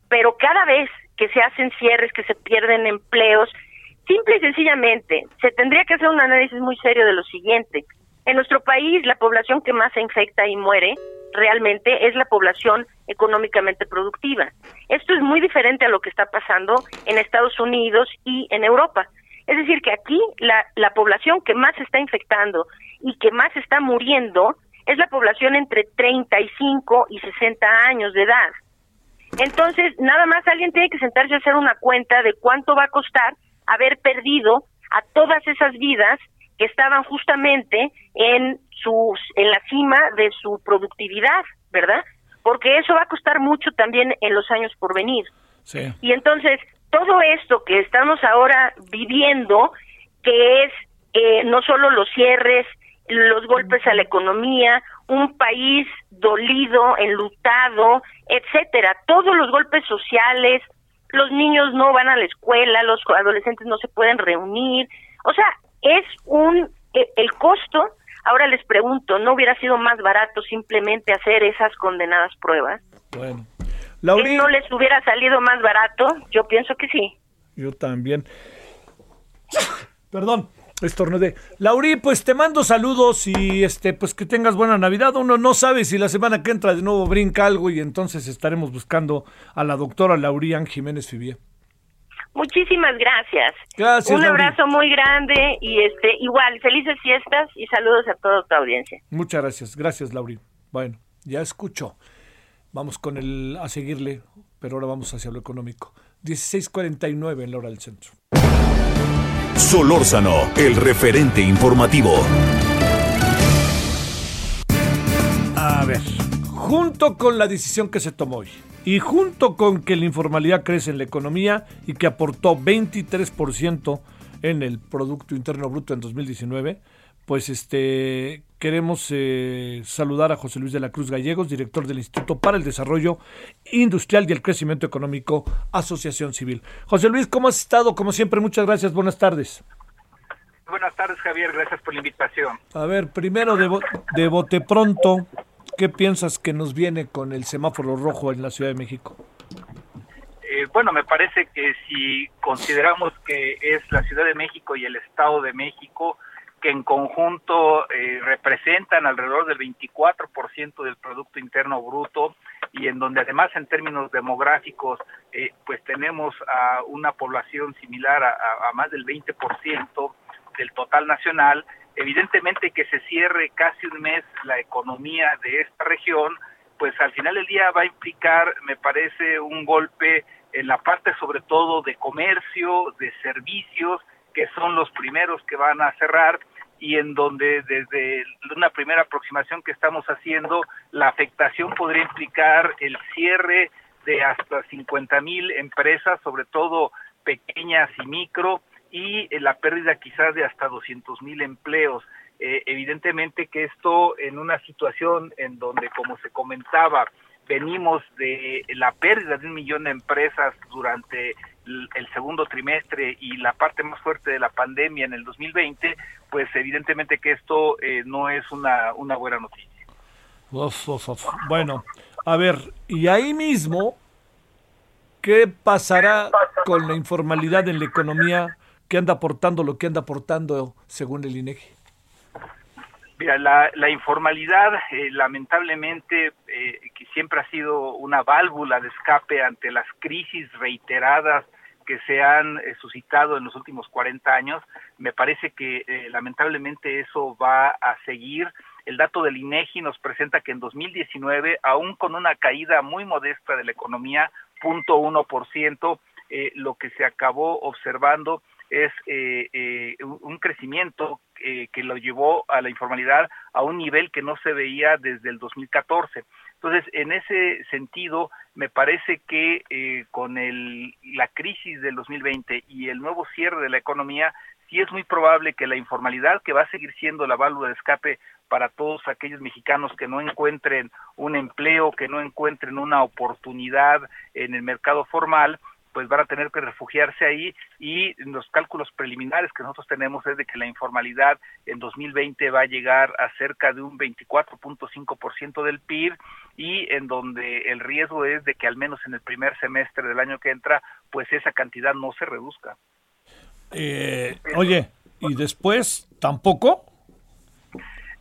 pero cada vez que se hacen cierres, que se pierden empleos, simple y sencillamente se tendría que hacer un análisis muy serio de lo siguiente. En nuestro país, la población que más se infecta y muere realmente es la población económicamente productiva. Esto es muy diferente a lo que está pasando en Estados Unidos y en Europa. Es decir, que aquí la, la población que más está infectando y que más está muriendo es la población entre 35 y 60 años de edad. Entonces, nada más alguien tiene que sentarse a hacer una cuenta de cuánto va a costar haber perdido a todas esas vidas que estaban justamente en sus en la cima de su productividad, ¿verdad? Porque eso va a costar mucho también en los años por venir. Sí. Y entonces, todo esto que estamos ahora viviendo, que es eh, no solo los cierres, los golpes a la economía, un país dolido, enlutado, etcétera, todos los golpes sociales, los niños no van a la escuela, los adolescentes no se pueden reunir, o sea, es un e, el costo Ahora les pregunto, ¿no hubiera sido más barato simplemente hacer esas condenadas pruebas? Bueno. ¿No les hubiera salido más barato? Yo pienso que sí. Yo también. Perdón, estornudé. Lauri, pues te mando saludos y este, pues que tengas buena Navidad. Uno no sabe si la semana que entra de nuevo brinca algo y entonces estaremos buscando a la doctora Laurian Jiménez Fibier. Muchísimas gracias. Gracias. Un abrazo muy grande y este igual felices fiestas y saludos a toda tu audiencia. Muchas gracias. Gracias, Lauri. Bueno, ya escucho. Vamos con el a seguirle, pero ahora vamos hacia lo económico. 16:49 en la hora del centro. Solórzano, el referente informativo. A ver, junto con la decisión que se tomó hoy y junto con que la informalidad crece en la economía y que aportó 23% en el Producto Interno Bruto en 2019, pues este queremos eh, saludar a José Luis de la Cruz Gallegos, director del Instituto para el Desarrollo Industrial y el Crecimiento Económico, Asociación Civil. José Luis, ¿cómo has estado? Como siempre, muchas gracias. Buenas tardes. Buenas tardes, Javier. Gracias por la invitación. A ver, primero de, de bote pronto, ¿qué piensas que nos viene con el semáforo rojo en la Ciudad de México? Eh, bueno, me parece que si consideramos que es la Ciudad de México y el Estado de México que en conjunto eh, representan alrededor del 24% del Producto Interno Bruto y en donde además en términos demográficos eh, pues tenemos a una población similar a, a más del 20% del total nacional, evidentemente que se cierre casi un mes la economía de esta región, pues al final del día va a implicar, me parece, un golpe en la parte sobre todo de comercio, de servicios, que son los primeros que van a cerrar y en donde desde una primera aproximación que estamos haciendo, la afectación podría implicar el cierre de hasta 50 mil empresas, sobre todo pequeñas y micro, y la pérdida quizás de hasta 200 mil empleos. Eh, evidentemente que esto en una situación en donde, como se comentaba, venimos de la pérdida de un millón de empresas durante el segundo trimestre y la parte más fuerte de la pandemia en el 2020, pues evidentemente que esto eh, no es una, una buena noticia. Bueno, a ver, y ahí mismo, ¿qué pasará con la informalidad en la economía que anda aportando lo que anda aportando según el INEGI? Mira, la, la informalidad, eh, lamentablemente, eh, que siempre ha sido una válvula de escape ante las crisis reiteradas que se han eh, suscitado en los últimos 40 años, me parece que lamentablemente eso va a seguir. El dato del INEGI nos presenta que en 2019, aún con una caída muy modesta de la economía, 0.1%, eh, lo que se acabó observando es eh, eh, un crecimiento eh, que lo llevó a la informalidad a un nivel que no se veía desde el 2014. Entonces, en ese sentido, me parece que eh, con el, la crisis del 2020 y el nuevo cierre de la economía, sí es muy probable que la informalidad, que va a seguir siendo la válvula de escape para todos aquellos mexicanos que no encuentren un empleo, que no encuentren una oportunidad en el mercado formal, pues van a tener que refugiarse ahí y los cálculos preliminares que nosotros tenemos es de que la informalidad en 2020 va a llegar a cerca de un 24.5% del PIB y en donde el riesgo es de que al menos en el primer semestre del año que entra pues esa cantidad no se reduzca. Eh, oye, ¿y después tampoco?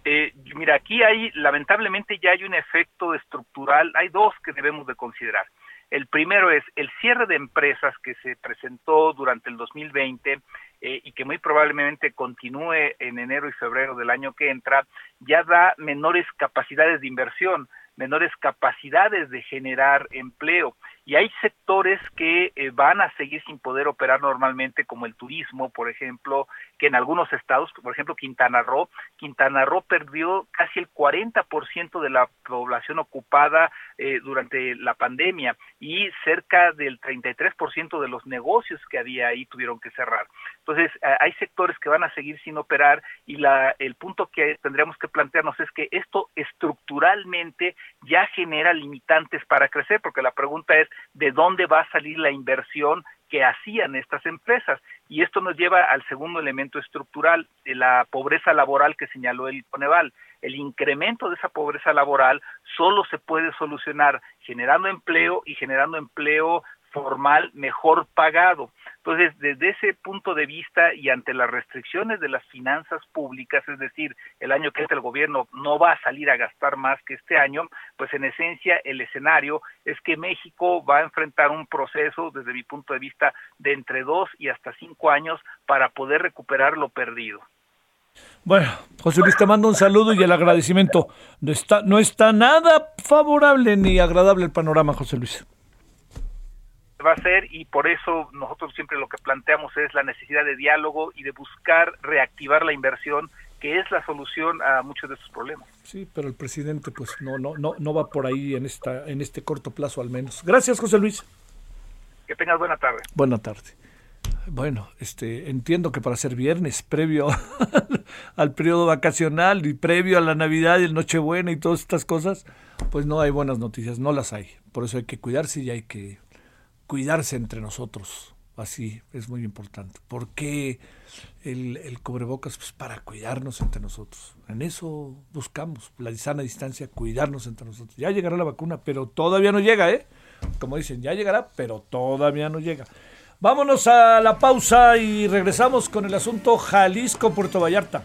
Eh, mira, aquí hay, lamentablemente ya hay un efecto estructural, hay dos que debemos de considerar. El primero es el cierre de empresas que se presentó durante el 2020 eh, y que muy probablemente continúe en enero y febrero del año que entra, ya da menores capacidades de inversión, menores capacidades de generar empleo. Y hay sectores que eh, van a seguir sin poder operar normalmente, como el turismo, por ejemplo, que en algunos estados, por ejemplo Quintana Roo, Quintana Roo perdió casi el 40% de la población ocupada eh, durante la pandemia y cerca del 33% de los negocios que había ahí tuvieron que cerrar. Entonces, hay sectores que van a seguir sin operar y la, el punto que tendríamos que plantearnos es que esto estructuralmente ya genera limitantes para crecer, porque la pregunta es de dónde va a salir la inversión que hacían estas empresas. Y esto nos lleva al segundo elemento estructural, de la pobreza laboral que señaló el Coneval. El incremento de esa pobreza laboral solo se puede solucionar generando empleo y generando empleo formal mejor pagado. Entonces, desde ese punto de vista y ante las restricciones de las finanzas públicas, es decir, el año que entra el gobierno no va a salir a gastar más que este año, pues en esencia el escenario es que México va a enfrentar un proceso, desde mi punto de vista, de entre dos y hasta cinco años para poder recuperar lo perdido. Bueno, José Luis, te mando un saludo y el agradecimiento. No está, no está nada favorable ni agradable el panorama, José Luis va a ser y por eso nosotros siempre lo que planteamos es la necesidad de diálogo y de buscar reactivar la inversión que es la solución a muchos de estos problemas. Sí, pero el presidente pues no no no no va por ahí en esta en este corto plazo al menos. Gracias, José Luis. Que tengas buena tarde. Buena tarde. bueno, este, entiendo que para ser viernes, previo al periodo vacacional y previo a la Navidad y el Nochebuena y todas estas cosas, pues no hay buenas noticias, no las hay. Por eso hay que cuidarse y hay que cuidarse entre nosotros. Así es muy importante. ¿Por qué el, el cubrebocas? Pues para cuidarnos entre nosotros. En eso buscamos, la sana distancia, cuidarnos entre nosotros. Ya llegará la vacuna, pero todavía no llega, ¿eh? Como dicen, ya llegará, pero todavía no llega. Vámonos a la pausa y regresamos con el asunto Jalisco-Puerto Vallarta.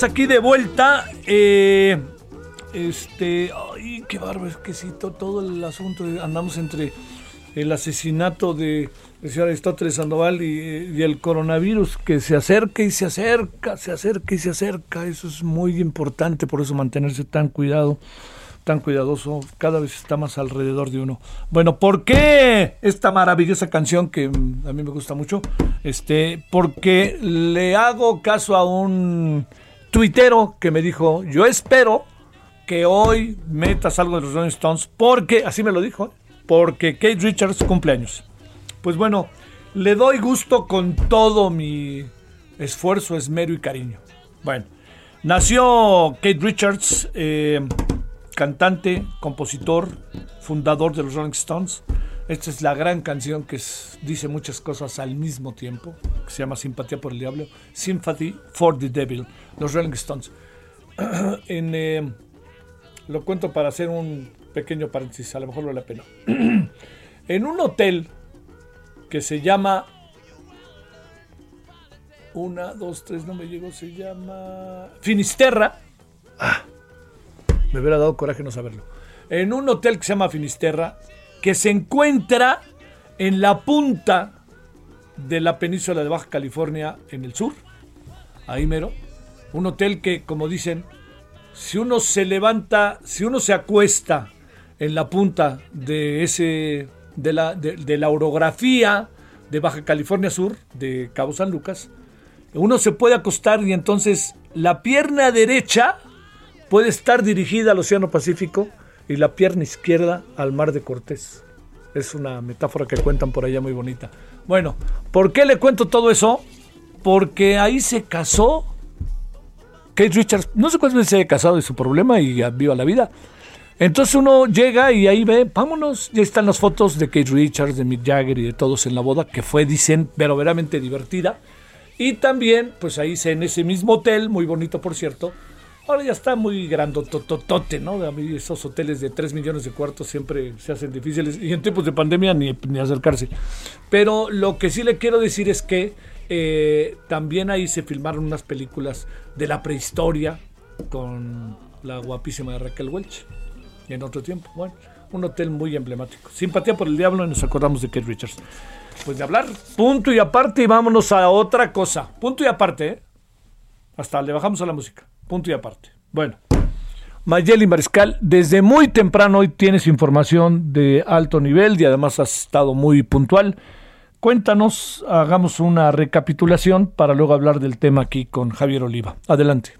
Aquí de vuelta. Eh, este, ay, qué bárbaro, es que sí, todo el asunto, andamos entre el asesinato de el señor Aristóteles Sandoval y, y, el coronavirus que se acerca y se acerca, se acerca y se acerca. Eso es muy importante, por eso mantenerse tan cuidado, tan cuidadoso, cada vez está más alrededor de uno. Bueno, ¿por qué esta maravillosa canción que a mí me gusta mucho? Este, porque le hago caso a un tuitero que me dijo, yo espero que hoy metas algo de los Rolling Stones, porque, así me lo dijo, porque Kate Richards cumpleaños. Pues bueno, le doy gusto con todo mi esfuerzo, esmero y cariño. Bueno, nació Kate Richards, eh, cantante, compositor, fundador de los Rolling Stones. Esta es la gran canción que dice muchas cosas al mismo tiempo, que se llama Simpatía por el Diablo, Sympathy for the Devil, los Rolling Stones. en, eh, lo cuento para hacer un pequeño paréntesis, a lo mejor vale la pena. en un hotel que se llama una, dos, tres, no me llegó, se llama Finisterra. Ah, me hubiera dado coraje no saberlo. En un hotel que se llama Finisterra, que se encuentra en la punta de la península de Baja California en el sur, ahí mero. Un hotel que, como dicen, si uno se levanta, si uno se acuesta en la punta de ese, de la, de la orografía de Baja California Sur, de Cabo San Lucas, uno se puede acostar y entonces la pierna derecha puede estar dirigida al Océano Pacífico y la pierna izquierda al Mar de Cortés. Es una metáfora que cuentan por allá muy bonita. Bueno, ¿por qué le cuento todo eso? Porque ahí se casó Kate Richards. No sé cuántas veces se haya casado de su problema y viva la vida. Entonces uno llega y ahí ve, vámonos, ya están las fotos de Kate Richards, de Mick Jagger y de todos en la boda, que fue, dicen, verdaderamente divertida. Y también, pues ahí en ese mismo hotel, muy bonito por cierto, ahora ya está muy grandototote, ¿no? A mí esos hoteles de 3 millones de cuartos siempre se hacen difíciles y en tiempos de pandemia ni, ni acercarse. Pero lo que sí le quiero decir es que eh, también ahí se filmaron unas películas de la prehistoria con la guapísima de Raquel Welch en otro tiempo. Bueno, un hotel muy emblemático. Simpatía por el diablo y nos acordamos de Kate Richards pues de hablar. Punto y aparte y vámonos a otra cosa. Punto y aparte, ¿eh? Hasta le bajamos a la música. Punto y aparte. Bueno. Mayeli Mariscal, desde muy temprano hoy tienes información de alto nivel y además has estado muy puntual. Cuéntanos, hagamos una recapitulación para luego hablar del tema aquí con Javier Oliva. Adelante.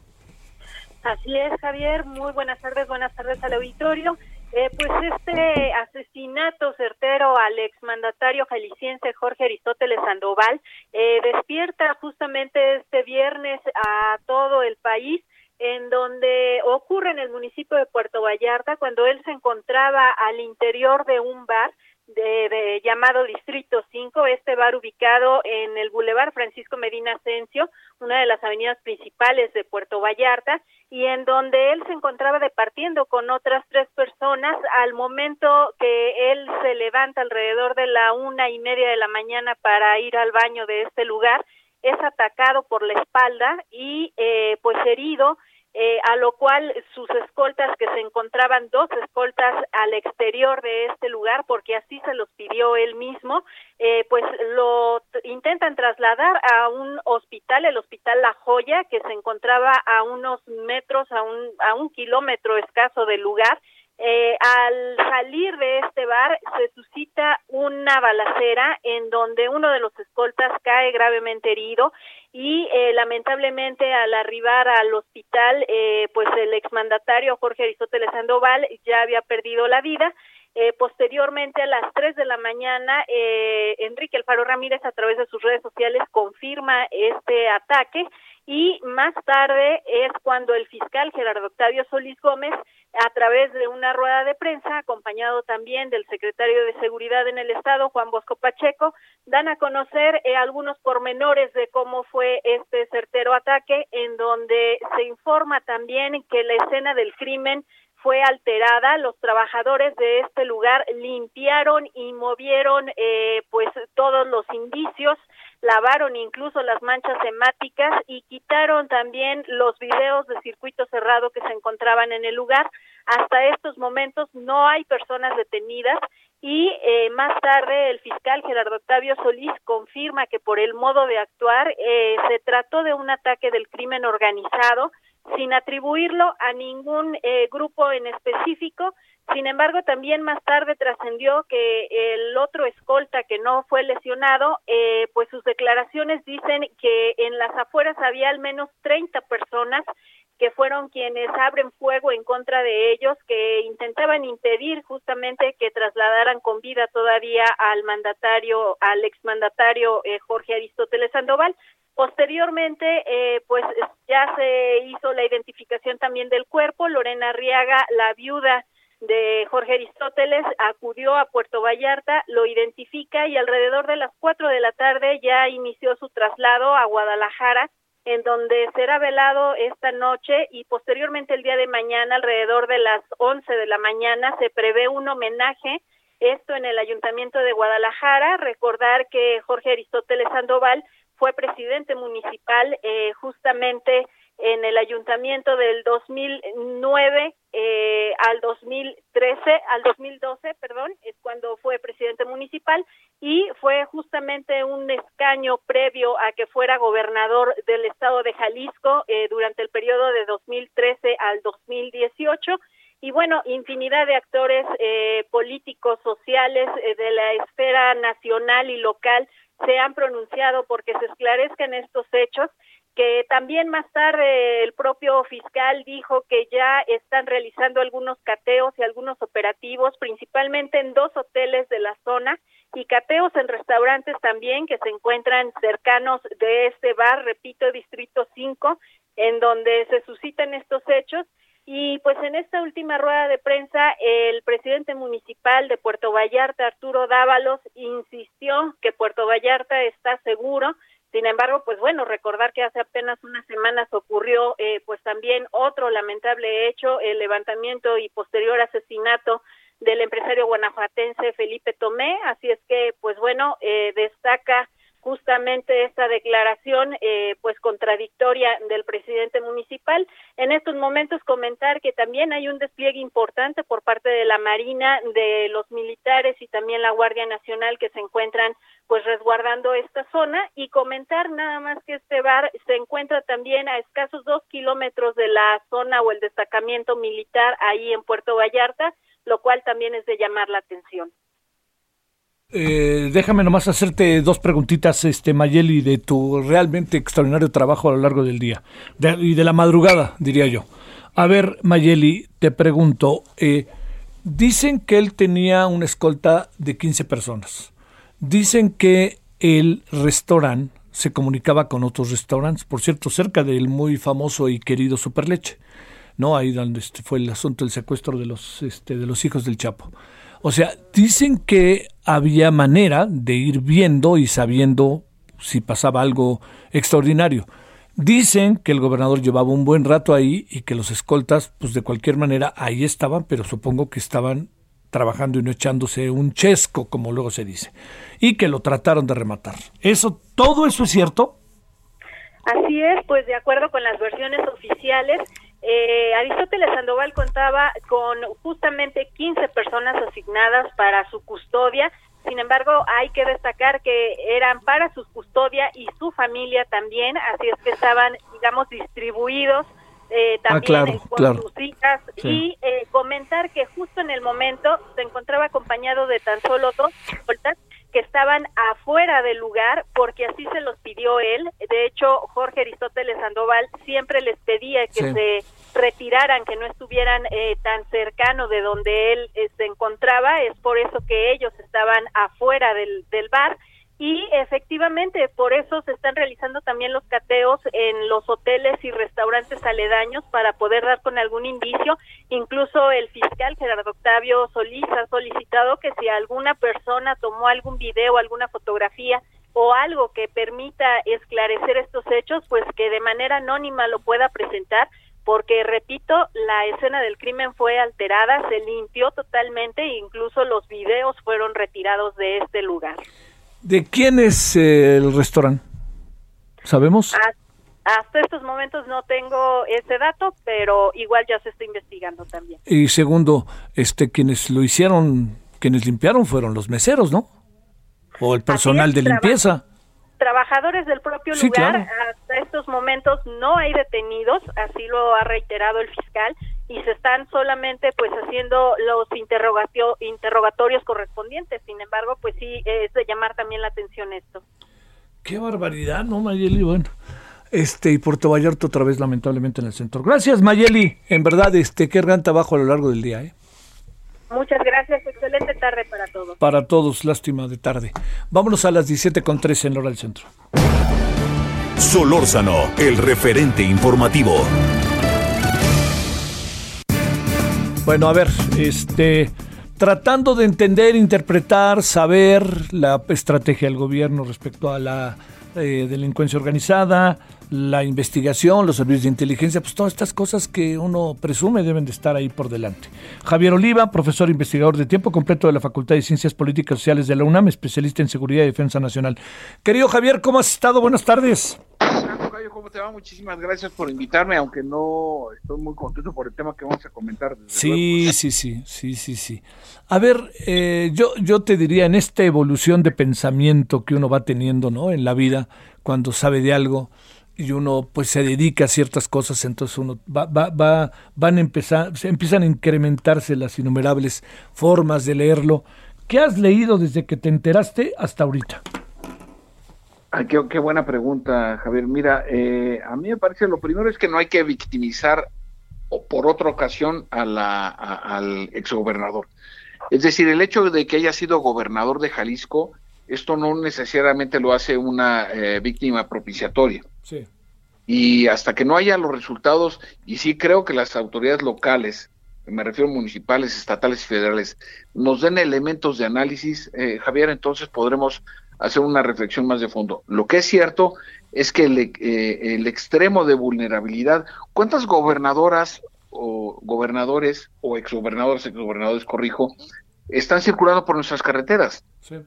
Así es, Javier. Muy buenas tardes, buenas tardes al auditorio. Eh, pues este asesinato certero al exmandatario jalisciense Jorge Aristóteles Sandoval eh, despierta justamente este viernes a todo el país en donde ocurre en el municipio de Puerto Vallarta cuando él se encontraba al interior de un bar de, llamado Distrito 5, este bar ubicado en el Boulevard Francisco Medina Asensio, una de las avenidas principales de Puerto Vallarta, y en donde él se encontraba departiendo con otras tres personas al momento que él se levanta alrededor de la una y media de la mañana para ir al baño de este lugar, es atacado por la espalda y eh, pues herido eh, a lo cual sus escoltas, que se encontraban dos escoltas al exterior de este lugar, porque así se los pidió él mismo, eh, pues lo intentan trasladar a un hospital, el Hospital La Joya, que se encontraba a unos metros, a un, a un kilómetro escaso del lugar, eh, al salir de este bar se suscita una balacera en donde uno de los escoltas cae gravemente herido y eh, lamentablemente al arribar al hospital eh, pues el exmandatario Jorge Aristóteles Sandoval ya había perdido la vida. Eh, posteriormente, a las 3 de la mañana, eh, Enrique Alfaro Ramírez, a través de sus redes sociales, confirma este ataque y más tarde es cuando el fiscal Gerardo Octavio Solís Gómez, a través de una rueda de prensa, acompañado también del secretario de Seguridad en el Estado, Juan Bosco Pacheco, dan a conocer eh, algunos pormenores de cómo fue este certero ataque, en donde se informa también que la escena del crimen fue alterada. Los trabajadores de este lugar limpiaron y movieron eh, pues todos los indicios, lavaron incluso las manchas hemáticas y quitaron también los videos de circuito cerrado que se encontraban en el lugar. Hasta estos momentos no hay personas detenidas y eh, más tarde el fiscal Gerardo Octavio Solís confirma que por el modo de actuar eh, se trató de un ataque del crimen organizado sin atribuirlo a ningún eh, grupo en específico. Sin embargo, también más tarde trascendió que el otro escolta que no fue lesionado, eh, pues sus declaraciones dicen que en las afueras había al menos 30 personas que fueron quienes abren fuego en contra de ellos, que intentaban impedir justamente que trasladaran con vida todavía al mandatario, al exmandatario eh, Jorge Aristóteles Sandoval. Posteriormente, eh, pues ya se hizo la identificación también del cuerpo. Lorena Arriaga, la viuda de Jorge Aristóteles, acudió a Puerto Vallarta, lo identifica y alrededor de las cuatro de la tarde ya inició su traslado a Guadalajara, en donde será velado esta noche y posteriormente el día de mañana, alrededor de las once de la mañana, se prevé un homenaje esto en el Ayuntamiento de Guadalajara. Recordar que Jorge Aristóteles Sandoval fue presidente municipal eh, justamente en el ayuntamiento del 2009 eh, al 2013, al 2012, perdón, es cuando fue presidente municipal y fue justamente un escaño previo a que fuera gobernador del estado de Jalisco eh, durante el periodo de 2013 al 2018 y bueno, infinidad de actores eh, políticos, sociales eh, de la esfera nacional y local se han pronunciado porque se esclarezcan estos hechos que también más tarde el propio fiscal dijo que ya están realizando algunos cateos y algunos operativos, principalmente en dos hoteles de la zona y cateos en restaurantes también que se encuentran cercanos de este bar, repito, Distrito 5, en donde se suscitan estos hechos. Y pues en esta última rueda de prensa, el presidente municipal de Puerto Vallarta, Arturo Dávalos, insistió que Puerto Vallarta está seguro, sin embargo, pues bueno, recordar que hace apenas unas semanas ocurrió eh, pues también otro lamentable hecho, el levantamiento y posterior asesinato del empresario guanajuatense Felipe Tomé, así es que pues bueno, eh, destaca justamente esta declaración eh, pues contradictoria del presidente municipal. En estos momentos comentar que también hay un despliegue importante por parte de la Marina, de los militares y también la Guardia Nacional que se encuentran pues resguardando esta zona y comentar nada más que este bar se encuentra también a escasos dos kilómetros de la zona o el destacamiento militar ahí en Puerto Vallarta, lo cual también es de llamar la atención. Eh, déjame nomás hacerte dos preguntitas, este Mayeli, de tu realmente extraordinario trabajo a lo largo del día y de la madrugada, diría yo. A ver, Mayeli, te pregunto, eh, dicen que él tenía una escolta de 15 personas. Dicen que el restaurante se comunicaba con otros restaurantes, por cierto, cerca del muy famoso y querido Superleche, ¿no? Ahí donde este, fue el asunto del secuestro de los, este, de los hijos del Chapo. O sea, dicen que había manera de ir viendo y sabiendo si pasaba algo extraordinario. Dicen que el gobernador llevaba un buen rato ahí y que los escoltas, pues de cualquier manera ahí estaban, pero supongo que estaban trabajando y no echándose un chesco, como luego se dice, y que lo trataron de rematar. ¿Eso, todo eso es cierto? Así es, pues de acuerdo con las versiones oficiales, eh, Aristóteles Sandoval contaba con justamente 15 personas asignadas para su custodia. Sin embargo, hay que destacar que eran para su custodia y su familia también, así es que estaban, digamos, distribuidos eh, ah, también con sus hijas. Y eh, comentar que justo en el momento se encontraba acompañado de tan solo dos escoltas que estaban afuera del lugar porque así se los pidió él. De hecho, Jorge Aristóteles Sandoval siempre les pedía que se retiraran, que no estuvieran eh, tan cercano de donde él eh, se encontraba. Es por eso que ellos estaban afuera del, del bar y efectivamente por eso se están realizando también los cateos en los hoteles y restaurantes aledaños para poder dar con algún indicio. Incluso el fiscal Gerardo Octavio Solís ha solicitado que si alguna persona tomó algún video, alguna fotografía o algo que permita esclarecer estos hechos, pues que de manera anónima lo pueda presentar porque repito, la escena del crimen fue alterada, se limpió totalmente e incluso los videos fueron retirados de este lugar. ¿De quién es eh, el restaurante? ¿Sabemos? Hasta estos momentos no tengo ese dato, pero igual ya se está investigando también. Y segundo, este quienes lo hicieron, quienes limpiaron fueron los meseros, ¿no? O el personal de limpieza trabajadores del propio lugar. Hasta estos momentos no hay detenidos, así lo ha reiterado el fiscal, y se están solamente pues haciendo los interrogatorios correspondientes. Sin embargo, pues sí es de llamar también la atención esto. Qué barbaridad, ¿no, Mayeli? Bueno, este, y Puerto Vallarta otra vez lamentablemente en el centro. Gracias, Mayeli. En verdad, este, qué gran trabajo a lo largo del día, ¿eh? Muchas gracias, excelente tarde para todos. Para todos, lástima de tarde. Vámonos a las 17.13 en hora del centro. Solórzano, el referente informativo. Bueno, a ver, este tratando de entender, interpretar, saber la estrategia del gobierno respecto a la eh, delincuencia organizada, la investigación, los servicios de inteligencia, pues todas estas cosas que uno presume deben de estar ahí por delante. Javier Oliva, profesor investigador de tiempo completo de la Facultad de Ciencias Políticas y Sociales de la UNAM, especialista en seguridad y defensa nacional. Querido Javier, ¿cómo has estado? Buenas tardes. ¿Cómo te va? Muchísimas gracias por invitarme, aunque no estoy muy contento por el tema que vamos a comentar. Sí, sí, sí, sí, sí, sí. A ver, eh, yo, yo te diría, en esta evolución de pensamiento que uno va teniendo ¿no? en la vida, cuando sabe de algo y uno pues se dedica a ciertas cosas, entonces uno va, va, va van a empezar, se empiezan a incrementarse las innumerables formas de leerlo. ¿Qué has leído desde que te enteraste hasta ahorita? Qué, buena pregunta, Javier. Mira, eh, a mí me parece lo primero es que no hay que victimizar o por otra ocasión a la, al exgobernador. Es decir, el hecho de que haya sido gobernador de Jalisco, esto no necesariamente lo hace una eh, víctima propiciatoria. Sí. Y hasta que no haya los resultados, y sí creo que las autoridades locales, me refiero municipales, estatales y federales, nos den elementos de análisis, eh, Javier, entonces podremos hacer una reflexión más de fondo. Lo que es cierto es que el, eh, el extremo de vulnerabilidad, ¿cuántas gobernadoras o gobernadores o exgobernadores, exgobernadores, corrijo, están circulando por nuestras carreteras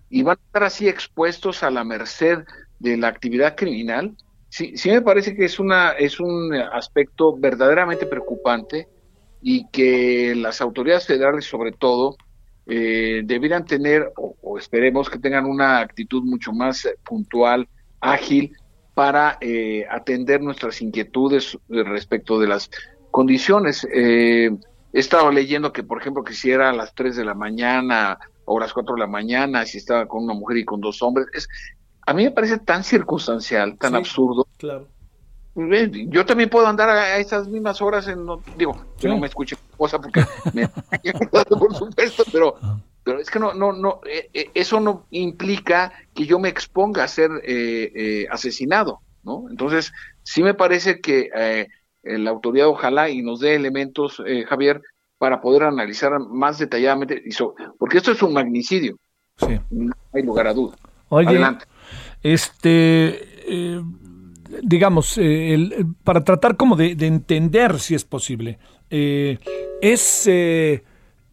y van a estar así expuestos a la merced de la actividad criminal? Sí, sí me parece que es una es un aspecto verdaderamente preocupante y que las autoridades federales sobre todo eh, debieran tener, o, esperemos que tengan una actitud mucho más eh, puntual, ágil, para eh, atender nuestras inquietudes respecto de las condiciones. he estado leyendo que, por ejemplo, que si era a las 3 de la mañana o a las 4 de la mañana, si estaba con una mujer y con dos hombres, es, a mí me parece tan circunstancial, tan absurdo. Claro. Yo también puedo andar a esas mismas horas en, digo, que no me escuche cosa porque me por supuesto, pero ah. pero es que no no no eh, eh, eso no implica que yo me exponga a ser eh, asesinado, ¿no? Entonces, sí me parece que la autoridad ojalá y nos dé elementos Javier para poder analizar más detalladamente porque esto es un magnicidio. Sí. No hay lugar a duda. Adelante. este digamos, eh, para tratar como de, entender si es posible, eh, es, eh,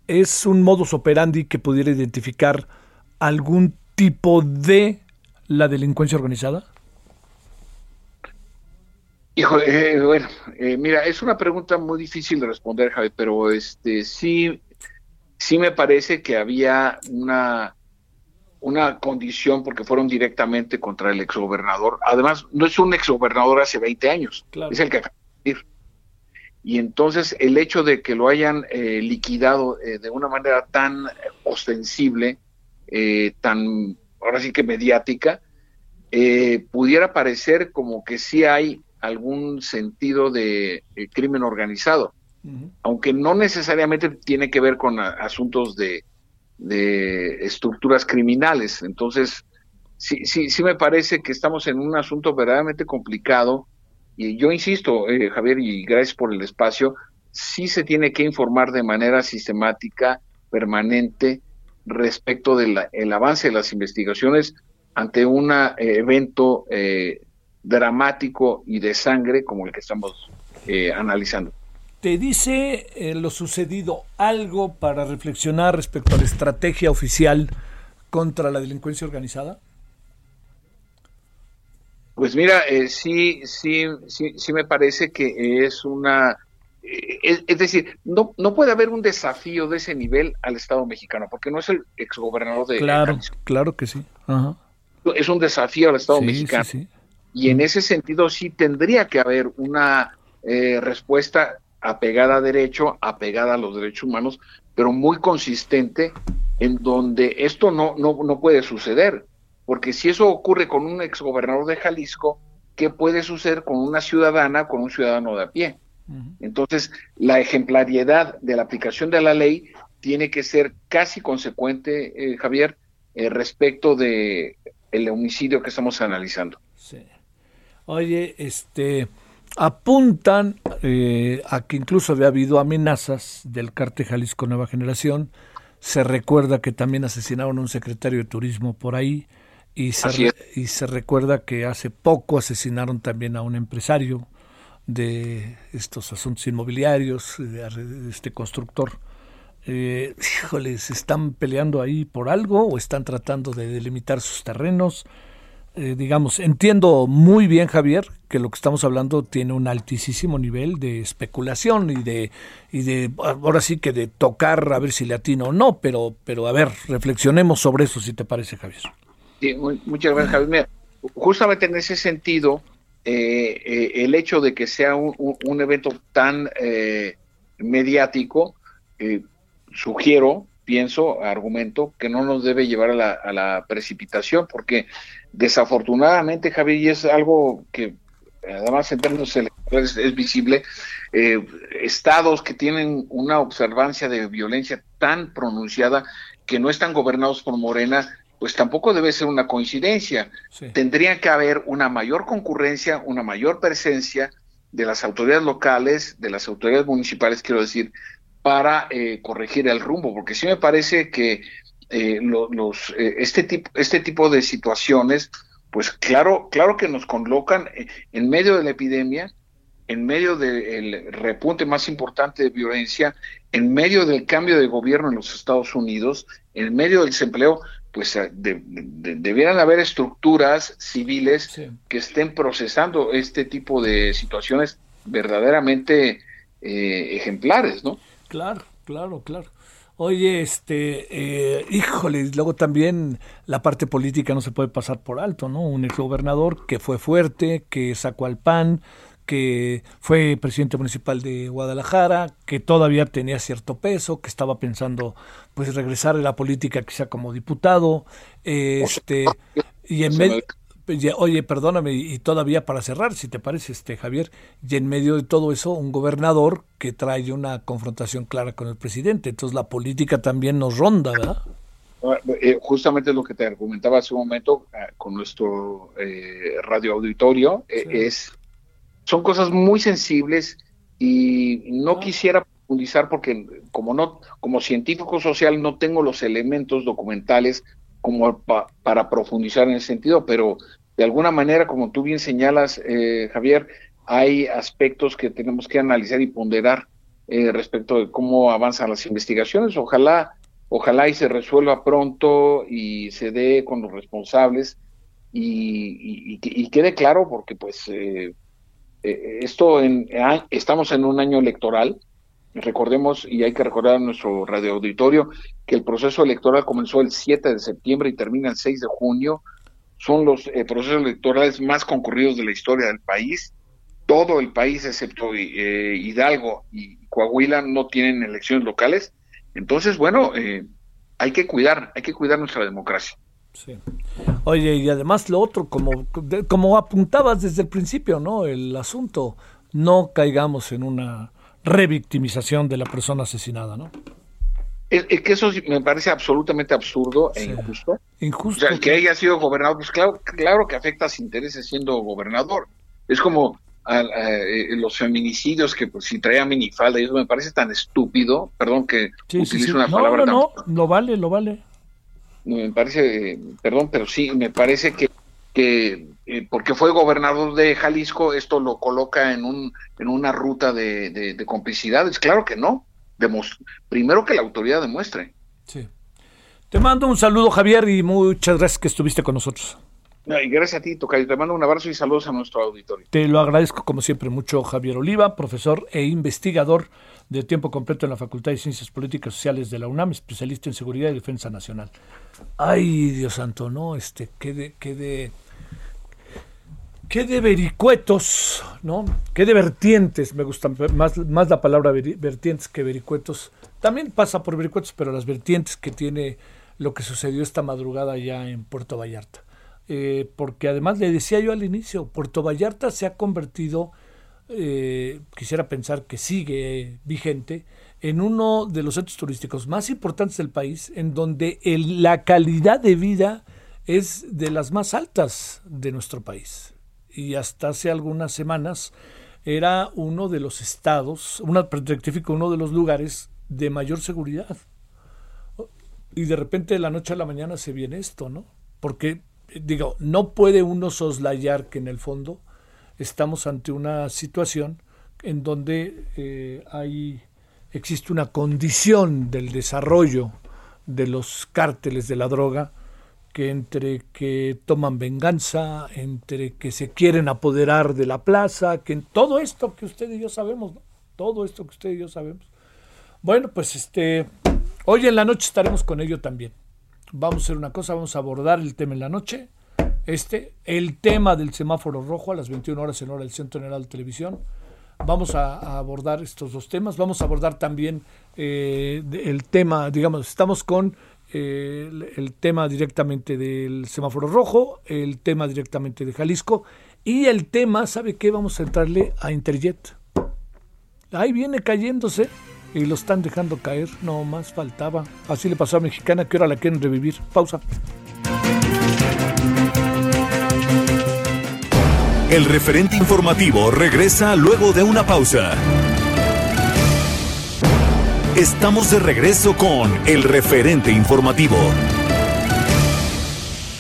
es un modus operandi que pudiera identificar algún tipo de la delincuencia organizada? Hijo, bueno, mira, es una pregunta muy difícil de responder, Javi, pero este sí, sí me parece que había una una condición porque fueron directamente contra el exgobernador. Además, no es un exgobernador hace 20 años, es el que acaba de ir. Y entonces el hecho de que lo hayan eh, liquidado eh, de una manera tan ostensible, eh, tan, ahora sí que mediática, pudiera parecer como que sí hay algún sentido de crimen organizado, aunque no necesariamente tiene que ver con asuntos de, de estructuras criminales. Entonces, sí, sí, sí me parece que estamos en un asunto verdaderamente complicado y yo insisto, eh, Javier, y gracias por el espacio, sí se tiene que informar de manera sistemática, permanente, respecto del avance de las investigaciones ante un eh, evento eh, dramático y de sangre como el que estamos analizando. ¿Te dice eh, lo sucedido algo para reflexionar respecto a la estrategia oficial contra la delincuencia organizada? Pues mira, eh, sí, sí, sí, sí me parece que es una, eh, es, decir, no, no puede haber un desafío de ese nivel al Estado mexicano, porque no es el exgobernador de Claro, claro que sí. Es un desafío al Estado mexicano. Y en ese sentido sí tendría que haber una respuesta apegada a derecho, apegada a los derechos humanos, pero muy consistente en donde esto no, no, no puede suceder. Porque si eso ocurre con un exgobernador de Jalisco, ¿qué puede suceder con una ciudadana, con un ciudadano de a pie? Entonces, la ejemplariedad de la aplicación de la ley tiene que ser casi consecuente, eh, Javier, eh, respecto de el homicidio que estamos analizando. Sí. Oye, este, apuntan eh, a que incluso había habido amenazas del cártel Jalisco Nueva Generación. Se recuerda que también asesinaron a un secretario de turismo por ahí. Y se, y se recuerda que hace poco asesinaron también a un empresario de estos asuntos inmobiliarios, este constructor. Eh, híjoles, ¿están peleando ahí por algo o están tratando de delimitar sus terrenos? Eh, digamos, entiendo muy bien, Javier, que lo que estamos hablando tiene un altísimo nivel de especulación y de, y de ahora sí que de tocar a ver si le atino o no, pero, pero a ver, reflexionemos sobre eso, si te parece, Javier. Sí, muchas gracias, Javier. justamente en ese sentido, eh, eh, el hecho de que sea un, evento tan mediático, sugiero, pienso, argumento, que no nos debe llevar a la, a la precipitación, porque Desafortunadamente, Javier, y es algo que además en términos electorales es visible, eh, estados que tienen una observancia de violencia tan pronunciada que no están gobernados por Morena, pues tampoco debe ser una coincidencia. Tendría que haber una mayor concurrencia, una mayor presencia de las autoridades locales, de las autoridades municipales, quiero decir, para eh, corregir el rumbo, porque sí me parece que eh, los, eh, este, tipo, este tipo de situaciones, pues claro, claro que nos colocan en medio de la epidemia, en medio del repunte más importante de violencia, en medio del cambio de gobierno en los Estados Unidos, en medio del desempleo, pues eh, debieran haber estructuras civiles que estén procesando este tipo de situaciones verdaderamente ejemplares, ¿no? Claro, claro, claro. Oye, este, eh, híjole, luego también la parte política no se puede pasar por alto, ¿no? Un exgobernador que fue fuerte, que sacó al PAN, que fue presidente municipal de Guadalajara, que todavía tenía cierto peso, que estaba pensando pues regresar a la política quizá como diputado, este, y en medio Oye, perdóname, y todavía para cerrar, si te parece, este Javier, y en medio de todo eso, un gobernador que trae una confrontación clara con el presidente. Entonces la política también nos ronda, ¿verdad? Ah, eh, justamente lo que te argumentaba hace un momento ah, con nuestro eh, radio auditorio eh, es son cosas muy sensibles y no ah. quisiera profundizar porque como no como científico social no tengo los elementos documentales como para profundizar en ese sentido, pero de alguna manera, como tú bien señalas, eh, Javier, hay aspectos que tenemos que analizar y ponderar eh, respecto de cómo avanzan las investigaciones. Ojalá, ojalá y se resuelva pronto y se dé con los responsables y, quede claro, porque pues eh, esto en, estamos en un año electoral Recordemos, y hay que recordar a nuestro radioauditorio, que el proceso electoral comenzó el 7 de septiembre y termina el 6 de junio. Son los eh, procesos electorales más concurridos de la historia del país. Todo el país, excepto eh, Hidalgo y Coahuila, no tienen elecciones locales. Entonces, bueno, eh, hay que cuidar, hay que cuidar nuestra democracia. Sí. Oye, y además lo otro, como, como apuntabas desde el principio, ¿no? El asunto, no caigamos en una revictimización de la persona asesinada, ¿no? Es, que eso me parece absolutamente absurdo e injusto. Injusto. O sea, que haya sido gobernador, pues claro, claro que afecta a sus intereses siendo gobernador. Es como eh, los feminicidios que pues, si traía minifalda, y eso me parece tan estúpido, perdón que utilice una palabra no, no, lo vale, lo vale. Me parece, perdón, pero sí, me parece que que eh, porque fue gobernador de Jalisco, esto lo coloca en, un, en una ruta de, de, complicidades. Claro que no. primero que la autoridad demuestre. Sí. Te mando un saludo, Javier, y muchas gracias que estuviste con nosotros. Y gracias a ti, Tocayo. Te mando un abrazo y saludos a nuestro auditorio. Te lo agradezco, como siempre, mucho, Javier Oliva, profesor e investigador de tiempo completo en la Facultad de Ciencias Políticas y Sociales de la UNAM, especialista en seguridad y defensa nacional. Ay, Dios santo, ¿no? Este, qué de, qué de, qué de vericuetos, ¿no? Qué de vertientes, me gusta más, más la palabra vertientes que vericuetos. También pasa por vericuetos, pero las vertientes que tiene lo que sucedió esta madrugada ya en Puerto Vallarta. Eh, porque además le decía yo al inicio, Puerto Vallarta se ha convertido, eh, quisiera pensar que sigue vigente, en uno de los centros turísticos más importantes del país, en donde la calidad de vida es de las más altas de nuestro país y hasta hace algunas semanas era uno de los estados, una, uno de los lugares de mayor seguridad. Y de repente de la noche a la mañana se viene esto, ¿no? Porque digo, no puede uno soslayar que en el fondo estamos ante una situación en donde eh, hay, existe una condición del desarrollo de los cárteles de la droga que entre que toman venganza, entre que se quieren apoderar de la plaza, que en todo esto que usted y yo sabemos, todo esto que usted y yo sabemos. Bueno, pues este, hoy en la noche estaremos con ello también. Vamos a hacer una cosa, vamos a abordar el tema en la noche, este, el tema del semáforo rojo a las 21 horas en hora del Centro General de Televisión. Vamos a, abordar estos dos temas, vamos a abordar también eh, el tema, digamos, estamos con el, tema directamente del semáforo rojo, el tema directamente de Jalisco y el tema, ¿sabe qué? Vamos a entrarle a Interjet. Ahí viene cayéndose y lo están dejando caer, no más faltaba. Así le pasó a Mexicana que ahora la quieren revivir. Pausa. El referente informativo regresa luego de una pausa. Estamos de regreso con el referente informativo.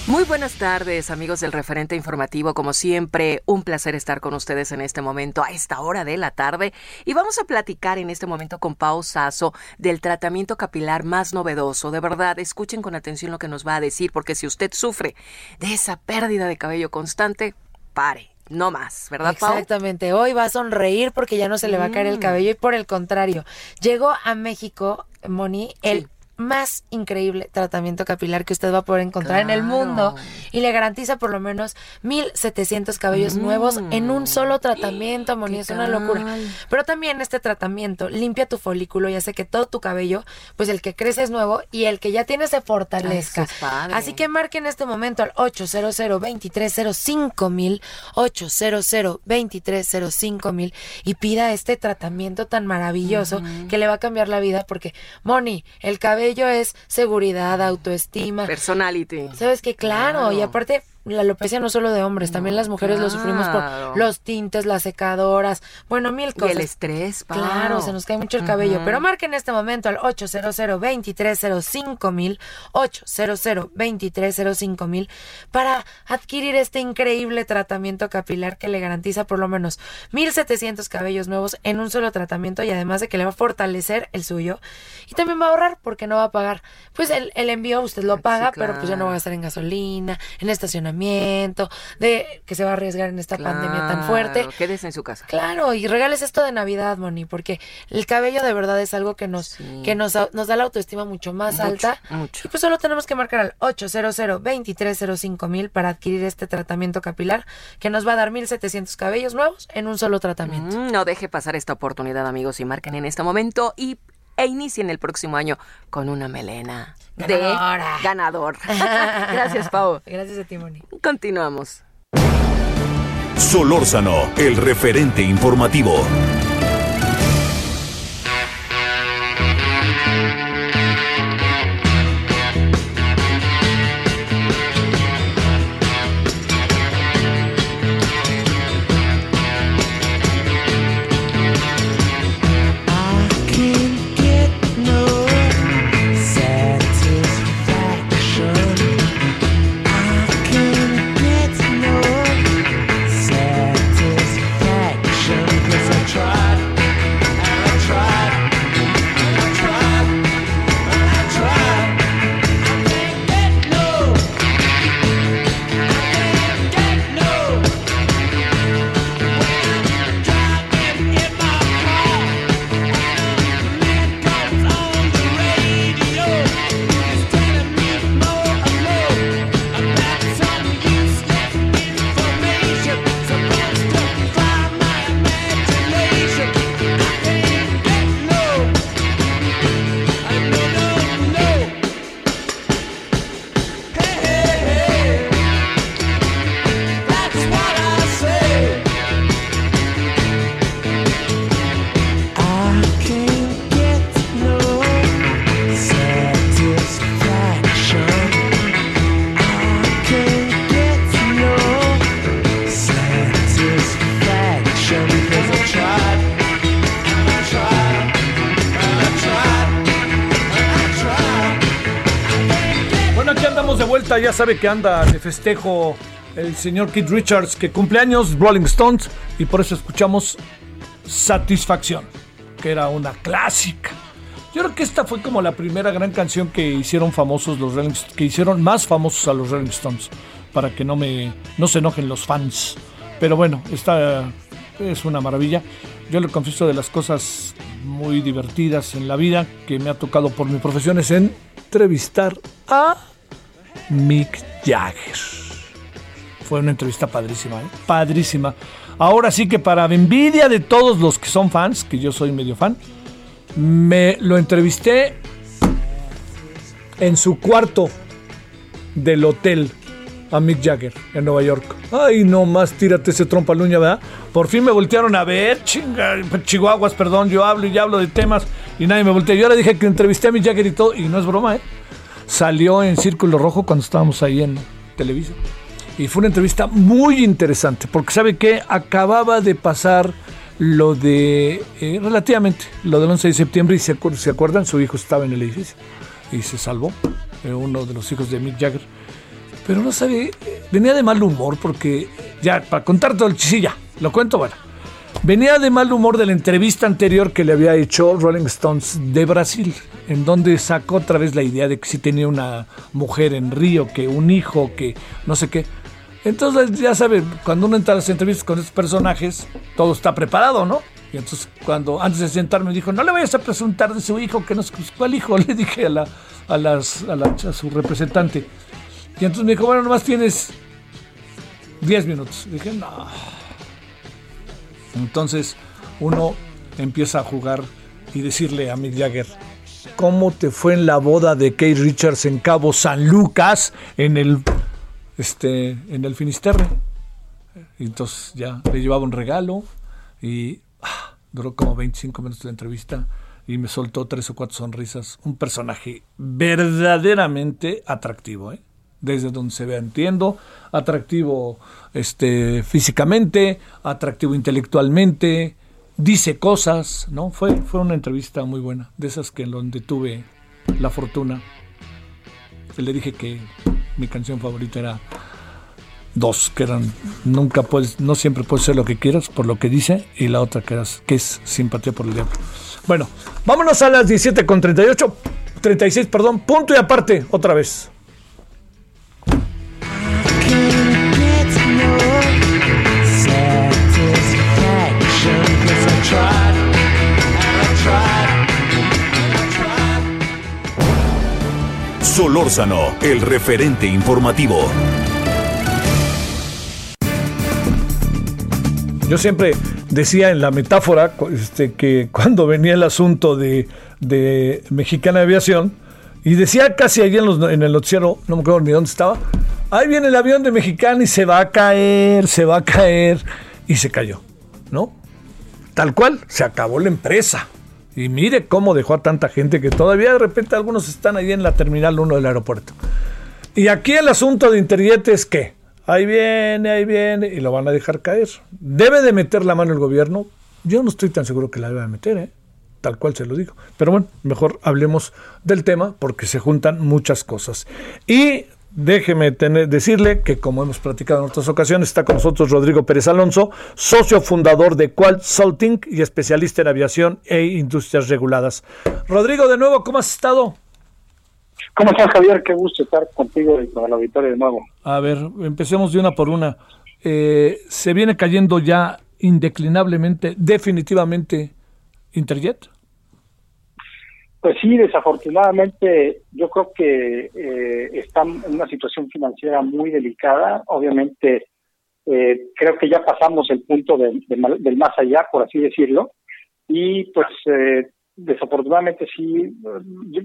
Muy buenas tardes, amigos del referente informativo. Como siempre, un placer estar con ustedes en este momento, a esta hora de la tarde. Y vamos a platicar en este momento con Pau Sasso del tratamiento capilar más novedoso. De verdad, escuchen con atención lo que nos va a decir, porque si usted sufre de esa pérdida de cabello constante, pare no más, ¿verdad, Pau? Exactamente. Hoy va a sonreír porque ya no se le va a caer el mm. cabello y por el contrario, llegó a México, Moni, el más increíble tratamiento capilar que usted va a poder encontrar en el mundo y le garantiza por lo menos 1700 cabellos nuevos en un solo tratamiento, Moni, es una locura. Pero también este tratamiento limpia tu folículo y hace que todo tu cabello, pues el que crece es nuevo y el que ya tiene se fortalezca. Así que marque en este momento al 800 2305 mil 800 2305 mil y pida este tratamiento tan maravilloso que le va a cambiar la vida porque Moni, el cabello ello es seguridad, autoestima. Personality. Sabes que claro, y aparte la alopecia no solo de hombres, también las mujeres lo sufrimos por los tintes, las secadoras, bueno, mil cosas. Y el estrés, Claro, se nos cae mucho el cabello. Pero marque en este momento al 800 2305 mil, 800 2305 mil, para adquirir este increíble tratamiento capilar que le garantiza por lo menos 1700 cabellos nuevos en un solo tratamiento y además de que le va a fortalecer el suyo. Y también va a ahorrar porque no va a pagar. Pues el, envío usted lo paga, pero pues ya no va a gastar en gasolina, en estacionamiento de que se va a arriesgar en esta pandemia tan fuerte. Quédese en su casa. Claro, y regales esto de Navidad, Moni, porque el cabello de verdad es algo que nos, que nos, nos da la autoestima mucho más alta. Y pues solo tenemos que marcar al 800 2305 mil para adquirir este tratamiento capilar que nos va a dar 1700 cabellos nuevos en un solo tratamiento. Mm, no deje pasar esta oportunidad, amigos, y marquen en este momento y e inicien el próximo año con una melena de ganador. Gracias, Pau. Gracias a ti, Moni. Continuamos. Solórzano, el referente informativo. Ya sabe que anda de festejo el señor Keith Richards, que cumple años, Rolling Stones, y por eso escuchamos Satisfacción, que era una clásica. Yo creo que esta fue como la primera gran canción que hicieron famosos los Rolling que hicieron más famosos a los Rolling Stones, para que no me no se enojen los fans. Pero bueno, esta es una maravilla. Yo le confieso de las cosas muy divertidas en la vida que me ha tocado por mi profesión es entrevistar a Mick Jagger. Fue una entrevista padrísima, ¿eh? padrísima. Ahora sí que para envidia de todos los que son fans, que yo soy medio fan, me lo entrevisté en su cuarto del hotel a Mick Jagger en Nueva York. Ay, no más, tírate ese trompa luña, ¿verdad? Por fin me voltearon a ver, chinga, chihuahuas, perdón, yo hablo y hablo de temas y nadie me voltea. Yo ahora dije que entrevisté a Mick Jagger y todo, y no es broma, ¿eh? Salió en Círculo Rojo cuando estábamos ahí en televisión. Y fue una entrevista muy interesante, porque sabe que acababa de pasar lo de, eh, relativamente, lo del 11 de septiembre, y se, se, acuerdan, su hijo estaba en el edificio y se salvó, eh, uno de los hijos de Mick Jagger pero no sabe, venía de mal humor porque, ya, para contar todo el chisilla, lo cuento, bueno. Venía de mal humor de la entrevista anterior que le había hecho Rolling Stones de Brasil, en donde sacó otra vez la idea de que si tenía una mujer en Río, que un hijo, que no sé qué. Entonces, ya sabe, cuando uno entra a las entrevistas con estos personajes, todo está preparado, ¿no? Y entonces, cuando antes de sentarme dijo, no le vayas a presentar de su hijo, que no sé cuál hijo, le dije a, la, a, las, a, la, a su representante. Y entonces me dijo, bueno, nomás tienes 10 minutos. dije, no. Entonces uno empieza a jugar y decirle a Mick Jagger, ¿cómo te fue en la boda de Kate Richards en Cabo San Lucas en el, este, en el Finisterre? Y entonces ya le llevaba un regalo y ah, duró como 25 minutos la entrevista y me soltó tres o cuatro sonrisas. Un personaje verdaderamente atractivo, ¿eh? Desde donde se vea, entiendo, atractivo este, físicamente, atractivo intelectualmente, dice cosas, ¿no? Fue, fue una entrevista muy buena, de esas que en donde tuve la fortuna. Le dije que mi canción favorita era dos, que eran nunca puedes, no siempre puedes ser lo que quieras por lo que dice, y la otra que, que es simpatía por el diablo. Bueno, vámonos a las 17 con 38, 36, perdón, punto y aparte, otra vez. Solórzano, el referente informativo. Yo siempre decía en la metáfora este, que cuando venía el asunto de, de Mexicana Aviación, y decía casi allí en, en el noticiero, no me acuerdo ni dónde estaba, ahí viene el avión de Mexicana y se va a caer, se va a caer, y se cayó, ¿no? Tal cual, se acabó la empresa. Y mire cómo dejó a tanta gente que todavía de repente algunos están ahí en la terminal 1 del aeropuerto. Y aquí el asunto de Interjet es que ahí viene, ahí viene, y lo van a dejar caer. ¿Debe de meter la mano el gobierno? Yo no estoy tan seguro que la deba de meter, ¿eh? Tal cual se lo digo. Pero bueno, mejor hablemos del tema porque se juntan muchas cosas. Y Déjeme tener, decirle que, como hemos platicado en otras ocasiones, está con nosotros Rodrigo Pérez Alonso, socio fundador de Salting y especialista en aviación e industrias reguladas. Rodrigo, de nuevo, ¿cómo has estado? ¿Cómo estás, Javier? Qué gusto estar contigo y con la auditorio de nuevo. A ver, empecemos de una por una. Eh, ¿Se viene cayendo ya indeclinablemente, definitivamente, Interjet? Pues sí, desafortunadamente yo creo que eh, están en una situación financiera muy delicada. Obviamente eh, creo que ya pasamos el punto del más allá, por así decirlo. Y pues eh, desafortunadamente sí,